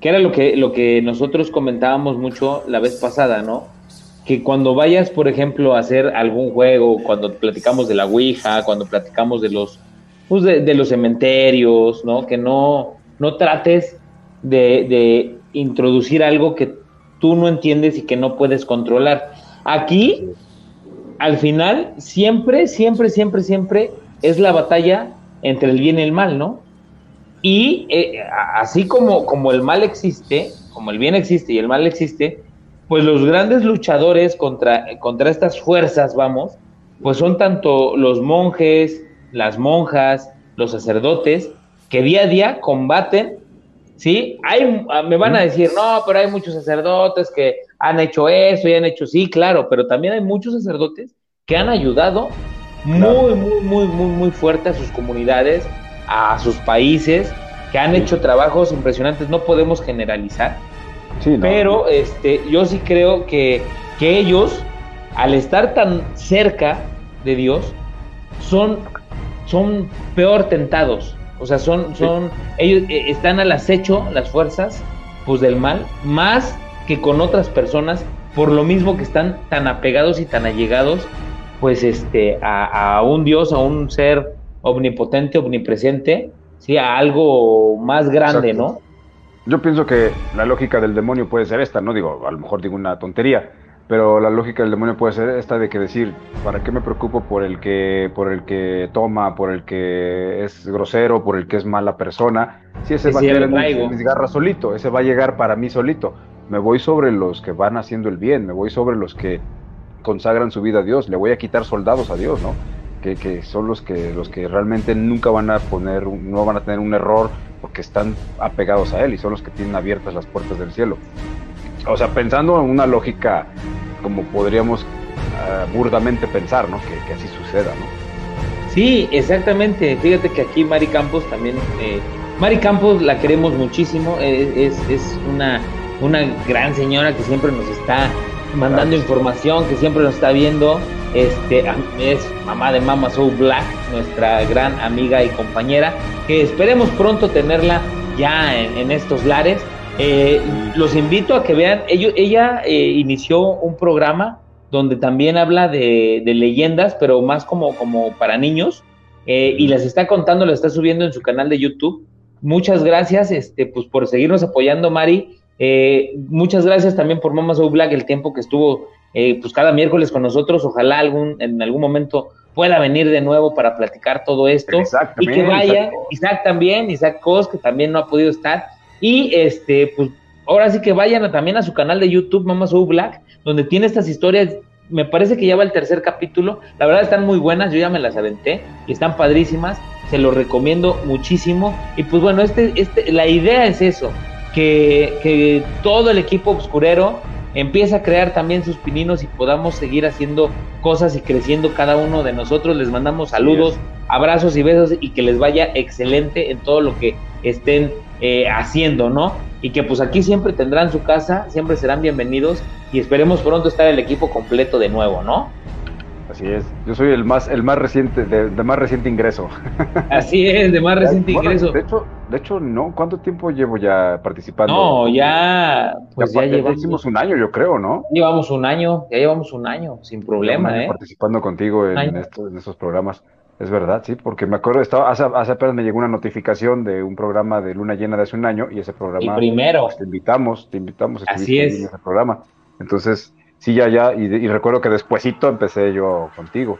Que era lo que, lo que nosotros comentábamos mucho la vez pasada, ¿no? Que cuando vayas, por ejemplo, a hacer algún juego, cuando platicamos de la Ouija, cuando platicamos de los, pues de los cementerios, ¿no? Que no, no trates de, introducir algo que tú no entiendes y que no puedes controlar. Aquí, al final, siempre, siempre, siempre, siempre es la batalla entre el bien y el mal, ¿no? Y eh, así como, como el mal existe, como el bien existe y el mal existe, pues los grandes luchadores contra, contra estas fuerzas, vamos, pues son tanto los monjes, las monjas, los sacerdotes, que día a día combaten, ¿sí? Hay, ah, me van a decir, no, pero hay muchos sacerdotes que han hecho eso y han hecho, sí, claro, pero también hay muchos sacerdotes que han ayudado muy, muy, muy, muy, muy fuerte a sus comunidades, a sus países, que han hecho trabajos impresionantes, no podemos generalizar, sí, pero este, yo sí creo que, que ellos, al estar tan cerca de Dios, son, son peor tentados, o sea, son, son, ellos eh, están al acecho, las fuerzas, pues del mal, más que con otras personas, por lo mismo que están tan apegados y tan allegados, pues este, a, un Dios, a un ser omnipotente, omnipresente, sí, a algo más grande, ¿no? Yo pienso que la lógica del demonio puede ser esta, no digo, a lo mejor digo una tontería, pero la lógica del demonio puede ser esta de que decir, ¿para qué me preocupo por el que, por el que toma, por el que es grosero, por el que es mala persona? Si ese va a quedar en mis, garras solito, ese va a llegar para mí solito. Me voy sobre los que van haciendo el bien, me voy sobre los que consagran su vida a Dios, le voy a quitar soldados a Dios, ¿no? Que, que son los que, los que realmente nunca van a poner, no van a tener un error porque están apegados a Él y son los que tienen abiertas las puertas del cielo o sea, pensando en una lógica como podríamos ah, burdamente pensar, ¿no? Que, así suceda, ¿no? Sí, exactamente. Fíjate que aquí Mari Campos también, eh, Mari Campos la queremos muchísimo, es, es, una, una gran señora que siempre nos está mandando información, que siempre nos está viendo. Este es mamá de Mama Soul Black, nuestra gran amiga y compañera, que esperemos pronto tenerla ya en estos lares eh, los invito a que vean, ella eh, inició un programa donde también habla de, leyendas, pero más como, como para niños, eh, y las está contando, las está subiendo en su canal de YouTube. Muchas gracias este, pues, por seguirnos apoyando, Mari. muchas gracias también por Mama Soul Black, el tiempo que estuvo pues cada miércoles con nosotros. Ojalá algún, en algún momento pueda venir de nuevo para platicar todo esto. Y que vaya, Isaac también, Isaac Cos, que también no ha podido estar y este, pues ahora sí que vayan también a su canal de YouTube, Mama Soul Black, donde tiene estas historias me parece que ya va el tercer capítulo. La verdad están muy buenas, yo ya me las aventé y están padrísimas. Se los recomiendo muchísimo. Y pues bueno, este, este, la idea es eso, que, que todo el equipo obscurero empieza a crear también sus pininos y podamos seguir haciendo cosas y creciendo cada uno de nosotros. Les mandamos saludos, abrazos y besos y que les vaya excelente en todo lo que estén eh, haciendo, ¿no? Y que pues aquí siempre tendrán su casa, siempre serán bienvenidos y esperemos pronto estar el equipo completo de nuevo, ¿no? Así es, yo soy el más, el más reciente, de, más reciente ingreso. Así es, de más reciente ingreso. De hecho, de hecho, no, ¿cuánto tiempo llevo ya participando? No, ya, pues ya, llevamos. un año, yo creo, ¿no? Llevamos un año, ya llevamos un año, sin problema, ¿eh? Participando contigo en, en, estos, en estos programas. Es verdad, sí, porque me acuerdo, estaba, hace, hace, apenas me llegó una notificación de un programa de Luna Llena de hace un año y ese programa. primero. Pues, te invitamos, te invitamos a Así es. en ese programa. Entonces, sí, ya, ya, y, recuerdo que despuesito empecé yo contigo.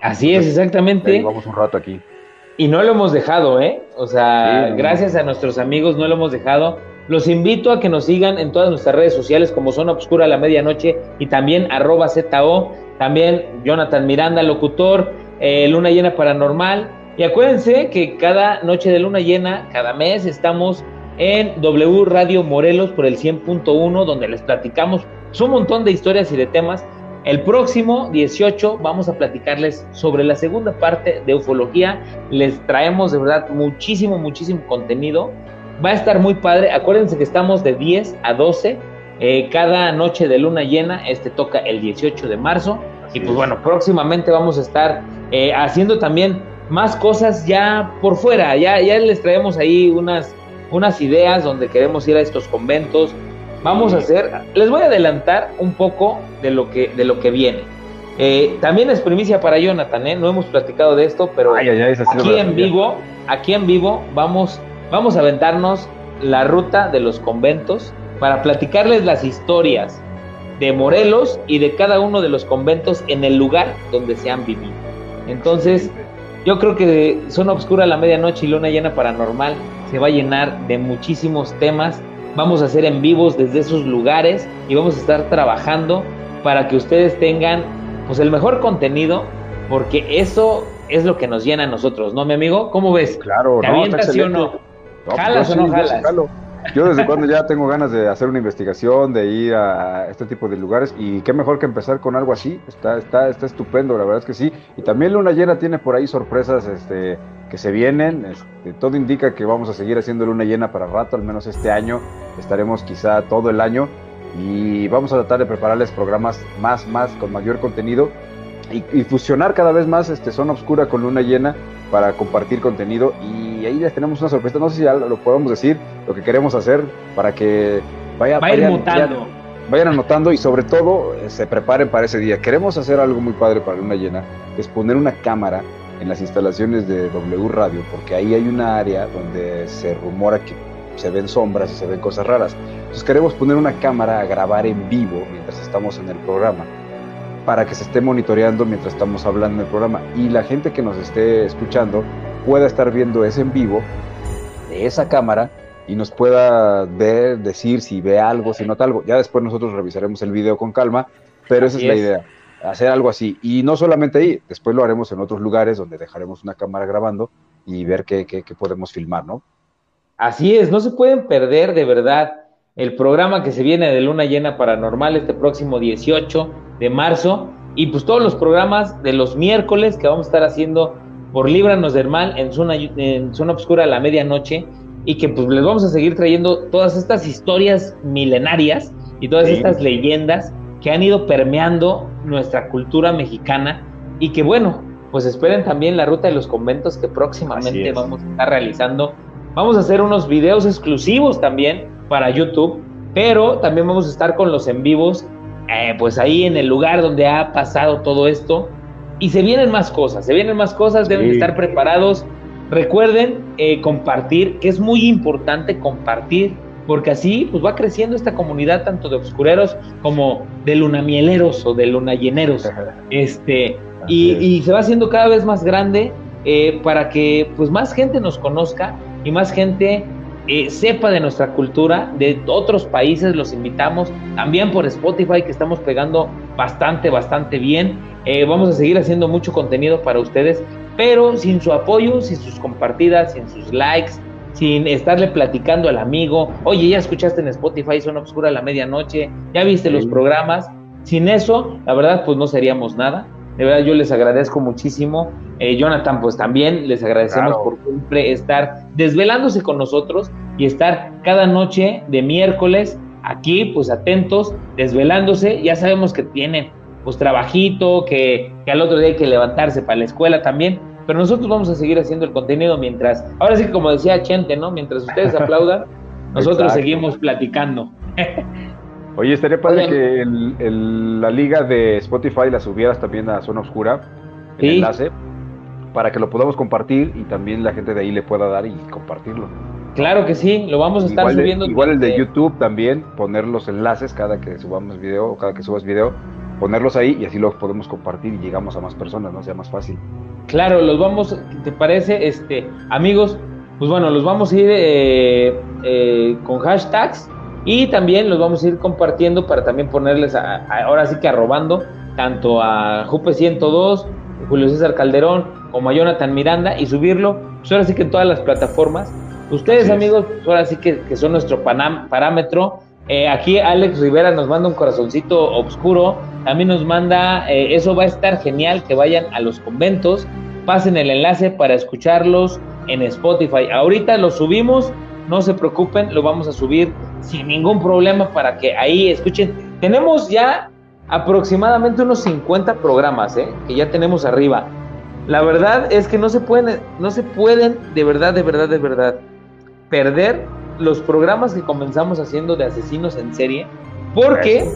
Así es, exactamente. Vamos un rato aquí. Y no lo hemos dejado, ¿eh? O sea, gracias a nuestros amigos no lo hemos dejado. Los invito a que nos sigan en todas nuestras redes sociales como Zona Obscura a la Medianoche y también arroba ZO, también Jonathan Miranda, locutor, eh, Luna Llena Paranormal. Y acuérdense que cada noche de Luna Llena, cada mes, estamos en W Radio Morelos por el 100.1, donde les platicamos un montón de historias y de temas. El próximo 18 vamos a platicarles sobre la segunda parte de ufología. Les traemos de verdad muchísimo, muchísimo contenido. Va a estar muy padre. Acuérdense que estamos de 10 a 12 eh, cada noche de luna llena. Este toca el 18 de marzo. Y pues bueno, próximamente vamos a estar eh, haciendo también más cosas ya por fuera. Ya, ya les traemos ahí unas, unas ideas donde queremos ir a estos conventos. Vamos a hacer, les voy a adelantar un poco de lo que, de lo que viene. Eh, también es primicia para Jonathan, ¿eh? no hemos platicado de esto, pero aquí en vivo, aquí en vivo vamos, vamos a aventarnos la ruta de los conventos para platicarles las historias de Morelos y de cada uno de los conventos en el lugar donde se han vivido. Entonces, yo creo que Zona Obscura a la medianoche y Luna Llena Paranormal se va a llenar de muchísimos temas. Vamos a hacer en vivos desde esos lugares y vamos a estar trabajando para que ustedes tengan pues el mejor contenido, porque eso es lo que nos llena a nosotros, ¿no, mi amigo? ¿Cómo ves? Claro, ¿Te no, avientas o no? ¿Jalas o no jalas? Yo desde cuando ya tengo ganas de hacer una investigación, de ir a este tipo de lugares y qué mejor que empezar con algo así. Está, está, está estupendo, la verdad es que sí. Y también Luna Llena tiene por ahí sorpresas este, que se vienen. Este, todo indica que vamos a seguir haciendo Luna Llena para rato, al menos este año. Estaremos quizá todo el año y vamos a tratar de prepararles programas más, más, con mayor contenido y, fusionar cada vez más este Zona Oscura con Luna Llena para compartir contenido y ahí les tenemos una sorpresa, no sé si ya lo podemos decir, lo que queremos hacer para que vaya, vayan, vayan, anotando y sobre todo eh, se preparen para ese día. Queremos hacer algo muy padre para Luna Llena, es poner una cámara en las instalaciones de W Radio, porque ahí hay una área donde se rumora que se ven sombras y se ven cosas raras. Entonces queremos poner una cámara a grabar en vivo mientras estamos en el programa para que se esté monitoreando mientras estamos hablando en el programa y la gente que nos esté escuchando pueda estar viendo ese en vivo de esa cámara y nos pueda ver, decir si ve algo, si nota algo. Ya después nosotros revisaremos el video con calma, pero esa es, la idea, hacer algo así. Y no solamente ahí, después lo haremos en otros lugares donde dejaremos una cámara grabando y ver qué, qué, qué podemos filmar, ¿no? Así es, no se pueden perder de verdad el programa que se viene de Luna Llena Paranormal este próximo 18 de marzo. Y pues todos los programas de los miércoles que vamos a estar haciendo por Líbranos del Mal en Zona, en zona Obscura a la medianoche. Y que pues les vamos a seguir trayendo todas estas historias milenarias y todas estas leyendas que han ido permeando nuestra cultura mexicana. Y que bueno, pues esperen también la ruta de los conventos que próximamente vamos a estar realizando. Vamos a hacer unos videos exclusivos también para YouTube, pero también vamos a estar con los en vivos eh, pues ahí en el lugar donde ha pasado todo esto. Y se vienen más cosas, se vienen más cosas, deben estar preparados. Recuerden eh, compartir, que es muy importante compartir, porque así pues va creciendo esta comunidad tanto de obscureros como de lunamieleros o de lunalleneros. este, y, se va haciendo cada vez más grande eh, para que pues más gente nos conozca y más gente eh, sepa de nuestra cultura, de otros países, los invitamos. También por Spotify, que estamos pegando bastante, bastante bien. Eh, vamos a seguir haciendo mucho contenido para ustedes, pero sin su apoyo, sin sus compartidas, sin sus likes, sin estarle platicando al amigo, oye, ya escuchaste en Spotify Zona Obscura a la medianoche, ya viste los programas. Sin eso, la verdad, pues no seríamos nada. De verdad, yo les agradezco muchísimo. Eh, Jonathan, pues también les agradecemos por siempre estar desvelándose con nosotros y estar cada noche de miércoles aquí, pues atentos, desvelándose. Ya sabemos que tienen pues trabajito, que, que al otro día hay que levantarse para la escuela también, pero nosotros vamos a seguir haciendo el contenido mientras, ahora sí como decía Chente, ¿no? Mientras ustedes aplaudan, nosotros seguimos platicando. Oye, estaría padre que la liga de Spotify la subieras también a Zona Oscura, el enlace, para que lo podamos compartir y también la gente de ahí le pueda dar y compartirlo. Claro que sí, lo vamos a estar subiendo. igual el de YouTube también, poner los enlaces cada que subamos video o cada que subas video, ponerlos ahí y así los podemos compartir y llegamos a más personas, ¿no? Sea más fácil. Claro, los vamos, ¿te parece? Este, amigos, pues bueno, los vamos a ir eh, eh, con hashtags y también los vamos a ir compartiendo para también ponerles, ahora sí que arrobando, tanto a Jupe102, Julio César Calderón, como a Jonathan Miranda y subirlo, pues ahora sí que en todas las plataformas. Ustedes, amigos, pues ahora sí que, que son nuestro parámetro eh, aquí Alex Rivera nos manda un corazoncito oscuro. También nos manda, eh, eso va a estar genial, que vayan a los conventos. Pasen el enlace para escucharlos en Spotify. Ahorita lo subimos, no se preocupen, lo vamos a subir sin ningún problema para que ahí escuchen. Tenemos ya aproximadamente unos 50 programas ¿eh? que ya tenemos arriba. La verdad es que no se pueden, no se pueden, de verdad, de verdad, de verdad, perder los programas que comenzamos haciendo de asesinos en serie, porque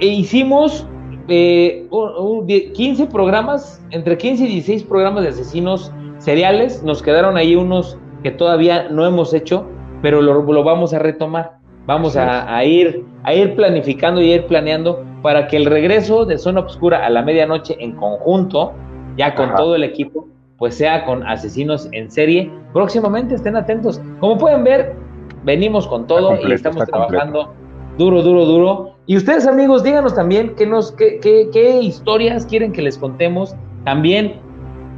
hicimos 15 eh, programas, entre 15 y 16 programas de asesinos seriales, nos quedaron ahí unos que todavía no hemos hecho, pero lo, vamos a retomar. Vamos a, ir, a ir planificando y a ir planeando para que el regreso de Zona Obscura a la medianoche en conjunto, ya con todo el equipo, pues sea con asesinos en serie. Próximamente estén atentos. Como pueden ver, venimos con todo y estamos trabajando duro, duro, duro. Y ustedes amigos, díganos también qué, nos, qué, qué, historias quieren que les contemos. También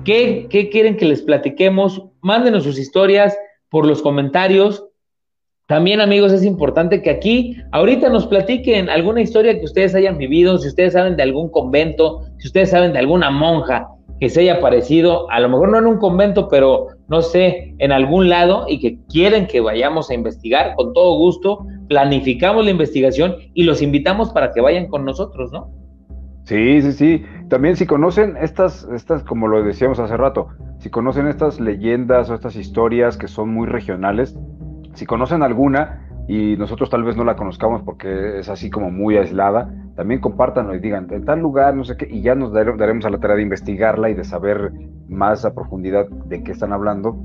qué, quieren que les platiquemos. Mándenos sus historias por los comentarios. También, amigos, es importante que aquí ahorita nos platiquen alguna historia que ustedes hayan vivido, si ustedes saben de algún convento, si ustedes saben de alguna monja, que se haya aparecido, a lo mejor no en un convento, pero no sé, en algún lado y que quieren que vayamos a investigar, con todo gusto, planificamos la investigación y los invitamos para que vayan con nosotros, ¿no? Sí, sí, sí. También si conocen estas, estas, como lo decíamos hace rato, si conocen estas leyendas o estas historias que son muy regionales, si conocen alguna y nosotros tal vez no la conozcamos porque es así como muy aislada, también compártanlo y digan, en tal lugar, no sé qué, y ya nos daremos a la tarea de investigarla y de saber más a profundidad de qué están hablando.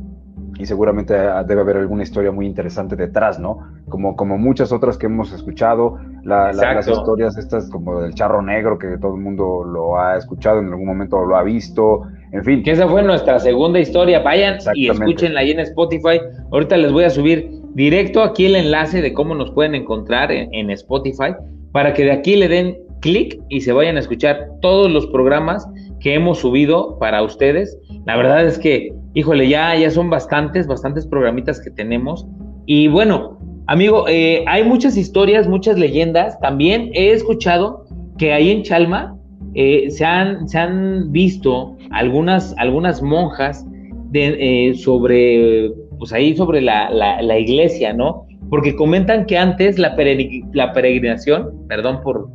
Y seguramente debe haber alguna historia muy interesante detrás, ¿no? Como, como muchas otras que hemos escuchado, las historias estas como del charro negro, que todo el mundo lo ha escuchado, en algún momento lo ha visto, en fin. Que esa fue nuestra segunda historia. Vayan y escúchenla ahí en Spotify. Ahorita les voy a subir directo aquí el enlace de cómo nos pueden encontrar en Spotify para que de aquí le den clic y se vayan a escuchar todos los programas que hemos subido para ustedes. La verdad es que, híjole, ya, ya son bastantes, bastantes programitas que tenemos. Y bueno, amigo, eh, hay muchas historias, muchas leyendas. También he escuchado que ahí en Chalma eh, se, han, se han visto algunas, algunas monjas eh, sobre, pues ahí sobre la, la iglesia, ¿no? porque comentan que antes la, la peregrinación, perdón por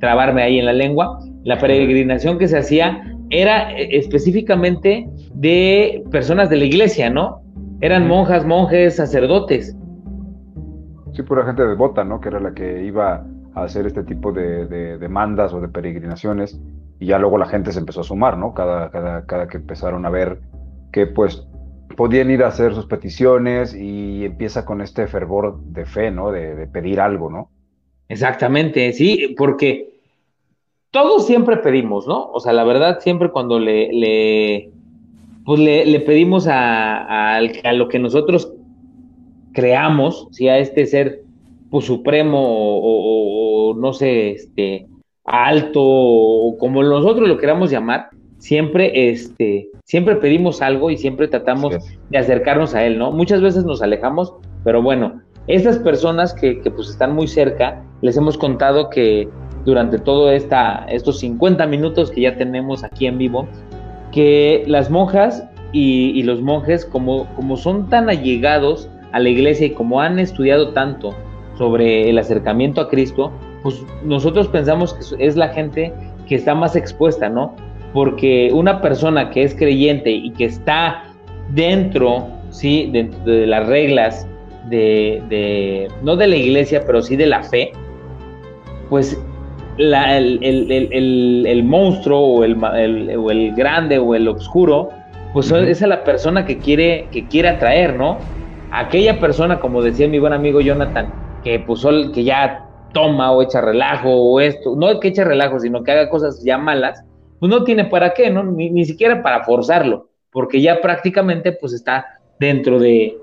trabarme ahí en la lengua, la peregrinación que se hacía era eh, específicamente de personas de la iglesia, ¿no? Eran monjas, monjes, sacerdotes. Sí, pura gente devota, ¿no? Que era la que iba a hacer este tipo de, demandas o de peregrinaciones y ya luego la gente se empezó a sumar, ¿no? Cada, cada, cada que empezaron a ver que pues podían ir a hacer sus peticiones y empieza con este fervor de fe, ¿no? De, pedir algo, ¿no? Exactamente, sí, porque todos siempre pedimos, ¿no? O sea, la verdad, siempre cuando le, le pues le, pedimos a, a, lo que nosotros creamos, si a este ser pues, supremo o, no sé, este, alto o como nosotros lo queramos llamar, siempre, este, siempre pedimos algo y siempre tratamos de acercarnos a él, ¿no? Muchas veces nos alejamos, pero bueno, estas personas que, que, pues están muy cerca, les hemos contado que durante todo esta, estos 50 minutos que ya tenemos aquí en vivo, que las monjas y, los monjes, como, como son tan allegados a la iglesia y como han estudiado tanto sobre el acercamiento a Cristo, pues nosotros pensamos que es la gente que está más expuesta, ¿no? Porque una persona que es creyente y que está dentro, ¿sí? Dentro de las reglas de, no de la iglesia, pero sí de la fe, pues el, monstruo o el, o el grande o el oscuro, pues es a la persona que quiere, que quiere atraer, ¿no? Aquella persona, como decía mi buen amigo Jonathan, que pues que ya toma o echa relajo o esto, no que eche relajo, sino que haga cosas ya malas, pues no tiene para qué, ¿no? Ni, siquiera para forzarlo, porque ya prácticamente pues está dentro de,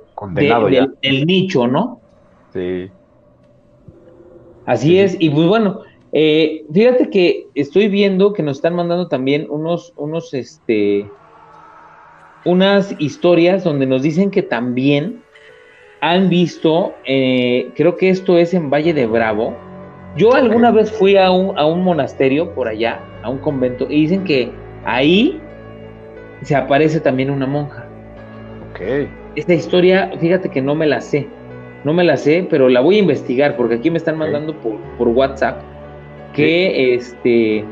del, nicho, ¿no? Sí. Así es, y pues bueno, eh, fíjate que estoy viendo que nos están mandando también unos, unos, este, unas historias donde nos dicen que también han visto, eh, creo que esto es en Valle de Bravo. Yo alguna vez fui a un, a un monasterio por allá, a un convento, y dicen que ahí se aparece también una monja. Ok. Esta historia, fíjate que no me la sé, no me la sé, pero la voy a investigar porque aquí me están mandando por, por WhatsApp que este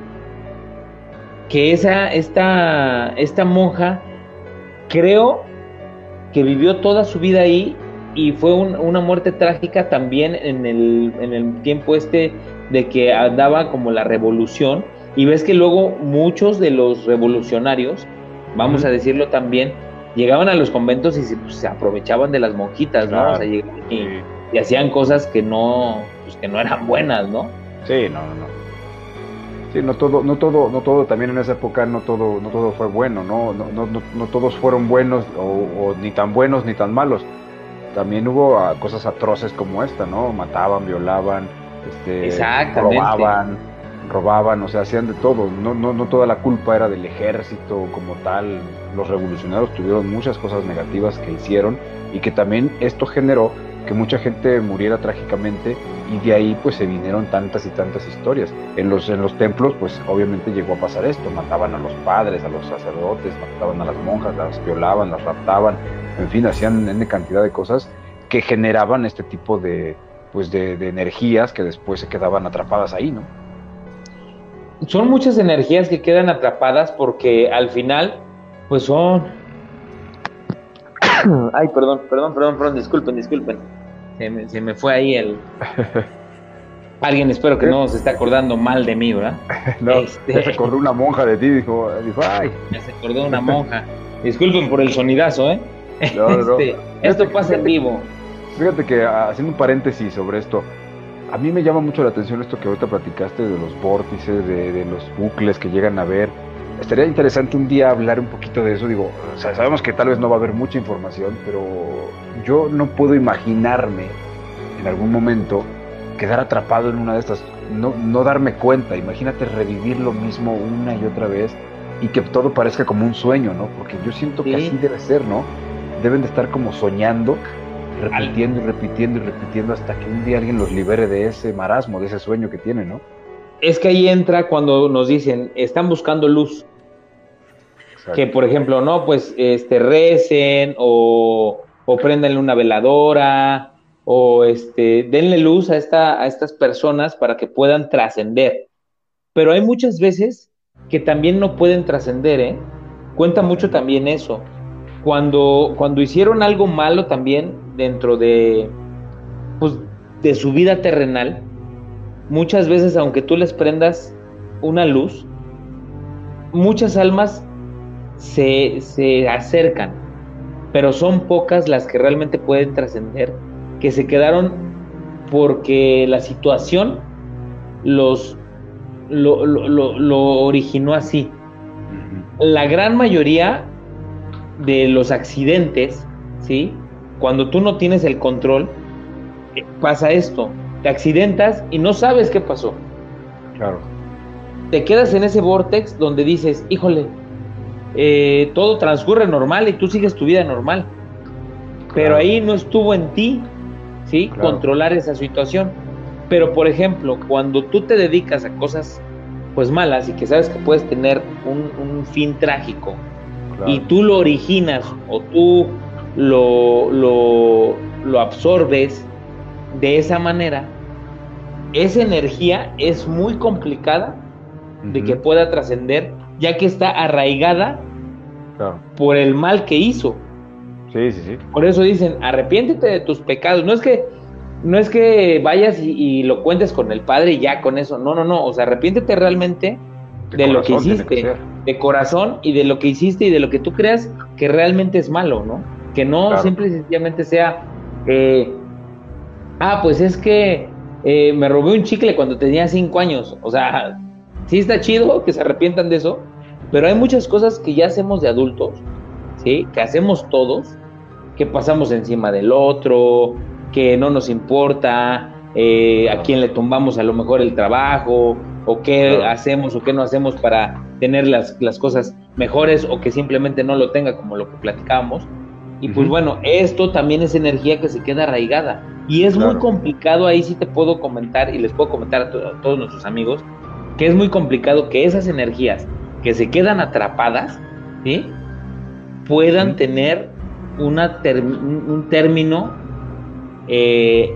que esa esta esta monja creo que vivió toda su vida ahí y fue una muerte trágica también en el, en el tiempo este de que andaba como la revolución. Y ves que luego muchos de los revolucionarios, vamos a decirlo también, llegaban a los conventos y se, pues, aprovechaban de las monjitas, ¿no? O sea, y, hacían cosas que no, pues, que no eran buenas, ¿no? Sí, no, no, no. Sí, no todo, no todo, no todo, también en esa época no todo, no todo fue bueno, ¿no? No, no, no, todos fueron buenos o, ni tan buenos ni tan malos. También hubo ah, cosas atroces como esta, ¿no? Mataban, violaban, este, robaban, robaban, o sea, hacían de todo. No, no, no toda la culpa era del ejército como tal. Los revolucionarios tuvieron muchas cosas negativas que hicieron y que también esto generó que mucha gente muriera trágicamente y de ahí pues se vinieron tantas y tantas historias. En los, en los templos pues obviamente llegó a pasar esto, mataban a los padres, a los sacerdotes, mataban a las monjas, las violaban, las raptaban, en fin, hacían una cantidad de cosas que generaban este tipo de, pues de, energías que después se quedaban atrapadas ahí, ¿no? Son muchas energías que quedan atrapadas porque al final pues son... Ay, perdón, perdón, perdón, perdón, disculpen, disculpen se me, fue ahí el... Alguien espero que no se esté acordando mal de mí, ¿verdad? no, este... se acordó una monja de ti, dijo, dijo ay. Ya se acordó una monja. Disculpen por el sonidazo, ¿eh? No, no, este, esto pasa en vivo. Fíjate que ah, haciendo un paréntesis sobre esto, a mí me llama mucho la atención esto que ahorita platicaste de los vórtices, de, de los bucles que llegan a ver. Estaría interesante un día hablar un poquito de eso. Digo, o sea, sabemos que tal vez no va a haber mucha información, pero yo no puedo imaginarme en algún momento quedar atrapado en una de estas, no, no darme cuenta, imagínate revivir lo mismo una y otra vez y que todo parezca como un sueño, ¿no? Porque yo siento que así debe ser, ¿no? Deben de estar como soñando, repitiendo y repitiendo y repitiendo hasta que un día alguien los libere de ese marasmo, de ese sueño que tienen, ¿no? Es que ahí entra cuando nos dicen, están buscando luz. Que por ejemplo, no, pues este recen o o préndanle una veladora, o este, denle luz a, esta, a estas personas para que puedan trascender. Pero hay muchas veces que también no pueden trascender, ¿eh? Cuenta mucho también eso. Cuando, cuando hicieron algo malo también dentro de, pues, de su vida terrenal, muchas veces, aunque tú les prendas una luz, muchas almas se, se acercan pero son pocas las que realmente pueden trascender, que se quedaron porque la situación los lo, originó así. La gran mayoría de los accidentes, ¿sí? Cuando tú no tienes el control, eh, pasa esto. Te accidentas y no sabes qué pasó. Claro. te quedas en ese vortex donde dices, híjole, eh, todo transcurre normal y tú sigues tu vida normal. Pero ahí no estuvo en ti, ¿sí? Controlar esa situación. Pero, por ejemplo, cuando tú te dedicas a cosas pues malas y que sabes que puedes tener un, fin trágico y tú lo originas o tú lo, lo, absorbes de esa manera, esa energía es muy complicada de que pueda trascender, ya que está arraigada por el mal que hizo. Sí, sí, sí. Por eso dicen, arrepiéntete de tus pecados. No es que, no es que vayas y, lo cuentes con el Padre y ya con eso. No, no, no. O sea, arrepiéntete realmente de, lo que hiciste, de corazón y de lo que hiciste y de lo que tú creas que realmente es malo, ¿no? Que no simple y sencillamente sea, eh, ah, pues es que eh, me robé un chicle cuando tenía cinco años. O sea, sí está chido que se arrepientan de eso, pero hay muchas cosas que ya hacemos de adultos, ¿sí? Que hacemos todos que pasamos encima del otro, que no nos importa, eh, a quién le tumbamos a lo mejor el trabajo, o qué hacemos o qué no hacemos para tener las, las, cosas mejores, o que simplemente no lo tenga como lo que platicábamos. Y pues bueno, esto también es energía que se queda arraigada. Y es muy complicado, ahí sí te puedo comentar y les puedo comentar a, todos nuestros amigos, que es muy complicado que esas energías que se quedan atrapadas, ¿sí? puedan tener una un término eh,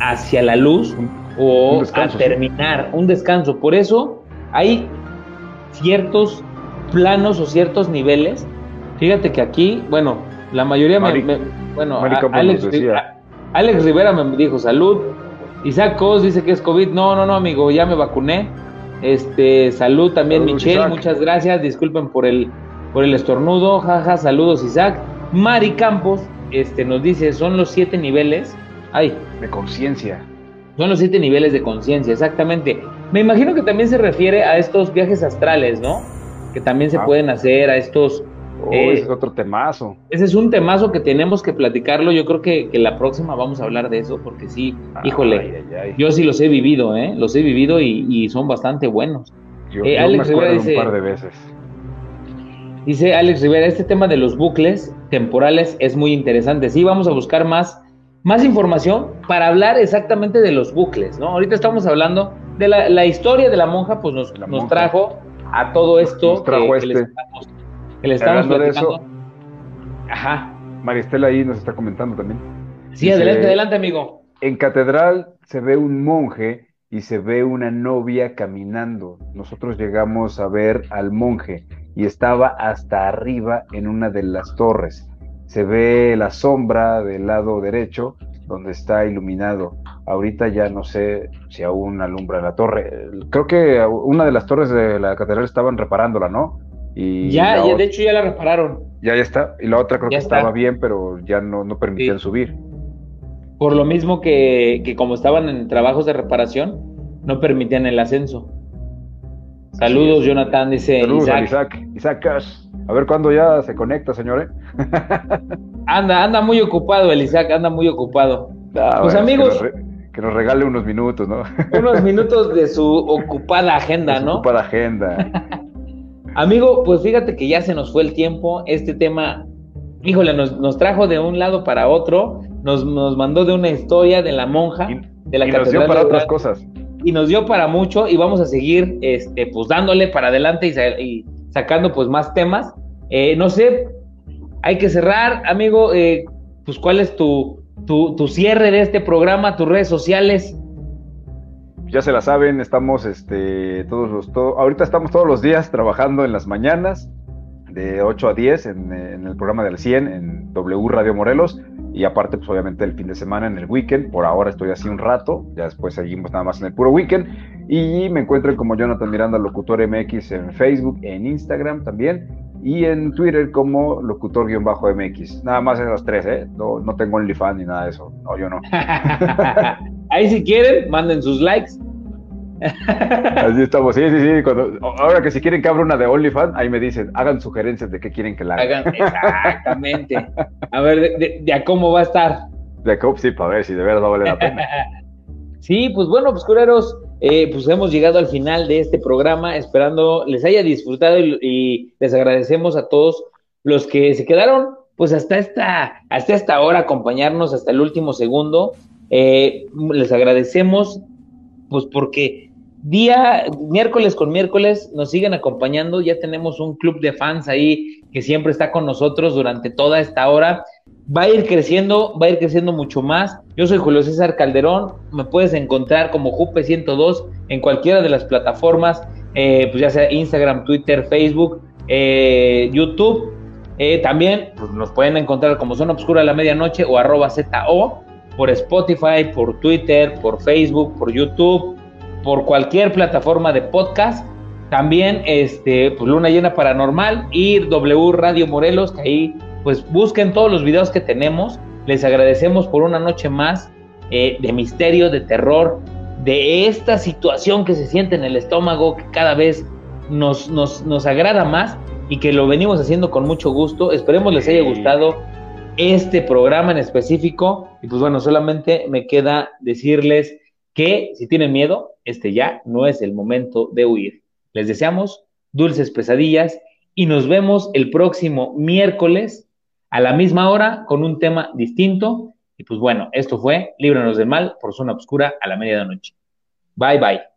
hacia la luz o a terminar, un descanso. Por eso hay ciertos planos o ciertos niveles. Fíjate que aquí, bueno, la mayoría me, bueno, Alex, Alex, Rivera me dijo salud. Isaac Cos dice que es COVID. No, no, no, amigo, ya me vacuné. Este, salud también, Michelle, muchas gracias. Disculpen por el por el estornudo. Jaja, saludos, Isaac. Mari Campos este, nos dice, son los siete niveles. Ay. De conciencia. Son los siete niveles de conciencia, exactamente. Me imagino que también se refiere a estos viajes astrales, ¿no? Que también se ah. pueden hacer a estos... Oh, ese es otro temazo. Ese es un temazo que tenemos que platicarlo. Yo creo que, la próxima vamos a hablar de eso, porque sí, híjole, yo sí los he vivido, ¿eh? Los he vivido y, son bastante buenos. Yo, eh, Alex me un par de veces. Dice Alex Rivera, este tema de los bucles temporales es muy interesante. Sí, vamos a buscar más, más información para hablar exactamente de los bucles, ¿no? Ahorita estamos hablando de la, historia de la monja, pues nos, nos trajo a todo esto que, este. Le estamos, platicando. Ajá. Maristela ahí nos está comentando también. Sí, adelante, adelante, amigo. En catedral se ve un monje y se ve una novia caminando. Nosotros llegamos a ver al monje y estaba hasta arriba en una de las torres. Se ve la sombra del lado derecho donde está iluminado. Ahorita ya no sé si aún alumbra la torre. Creo que una de las torres de la catedral estaban reparándola, ¿no? Y ya, de hecho ya la repararon. Ya, ya está. Y la otra creo que estaba bien, pero ya no, no permitían subir. Por lo mismo que, que como estaban en trabajos de reparación, no permitían el ascenso. Saludos, Jonathan, dice Saludos Isaac. Isaac. A ver cuándo ya se conecta, señor. anda, anda muy ocupado el Isaac, anda muy ocupado. Ah, pues amigos. Que nos, regale unos minutos, ¿no? unos minutos de su ocupada agenda, ¿no? Ocupada agenda. Amigo, pues fíjate que ya se nos fue el tiempo. Este tema, híjole, nos, nos trajo de un lado para otro. Nos, nos mandó de una historia de la monja, de la y Nos dio para otras cosas y nos dio para mucho y vamos a seguir este, pues dándole para adelante y, sacando pues más temas. Eh, no sé, hay que cerrar, amigo, eh, pues cuál es tu, tu, cierre de este programa, tus redes sociales. Ya se la saben, estamos este, todos los, ahorita estamos todos los días trabajando en las mañanas de 8 a 10 en, en el programa del 100 en W Radio Morelos y aparte, pues obviamente el fin de semana en el weekend. Por ahora estoy así un rato, ya después seguimos nada más en el puro weekend. Y me encuentran como Jonathan Miranda, Locutor MX en Facebook, en Instagram también. Y en Twitter como locutor-mx. Nada más esas tres, ¿eh? No, no tengo OnlyFans ni nada de eso. No, yo no. Ahí si quieren, manden sus likes Así estamos, sí, sí, sí. ahora que si quieren que abra una de OnlyFans, ahí me dicen, hagan sugerencias de qué quieren que la haga. Hagan, exactamente. A ver, de, a cómo va a estar. De cómo, sí, para ver si de verdad va a valer la pena. sí, pues bueno, pues cureros, eh, pues hemos llegado al final de este programa, esperando les haya disfrutado y, les agradecemos a todos los que se quedaron pues hasta esta, hasta esta hora acompañarnos hasta el último segundo. Eh, les agradecemos pues porque día, miércoles con miércoles, nos siguen acompañando. Ya tenemos un club de fans ahí que siempre está con nosotros durante toda esta hora. Va a ir creciendo, va a ir creciendo mucho más. Yo soy Julio César Calderón. Me puedes encontrar como Jupe102 en cualquiera de las plataformas, eh, pues ya sea Instagram, Twitter, Facebook, eh, YouTube. También pues, nos pueden encontrar como Zona Obscura a la Medianoche o arroba ZO por Spotify, por Twitter, por Facebook, por YouTube por cualquier plataforma de podcast. También, este, pues Luna Llena Paranormal y W Radio Morelos, que ahí, pues busquen todos los videos que tenemos. Les agradecemos por una noche más eh, de misterio, de terror, de esta situación que se siente en el estómago, que cada vez nos, nos, nos agrada más y que lo venimos haciendo con mucho gusto. Esperemos les haya gustado este programa en específico. Y pues bueno, solamente me queda decirles que si tienen miedo, este ya no es el momento de huir. Les deseamos dulces pesadillas y nos vemos el próximo miércoles a la misma hora con un tema distinto. Y pues bueno, esto fue Líbranos del Mal por Zona Obscura a la medianoche. Bye bye.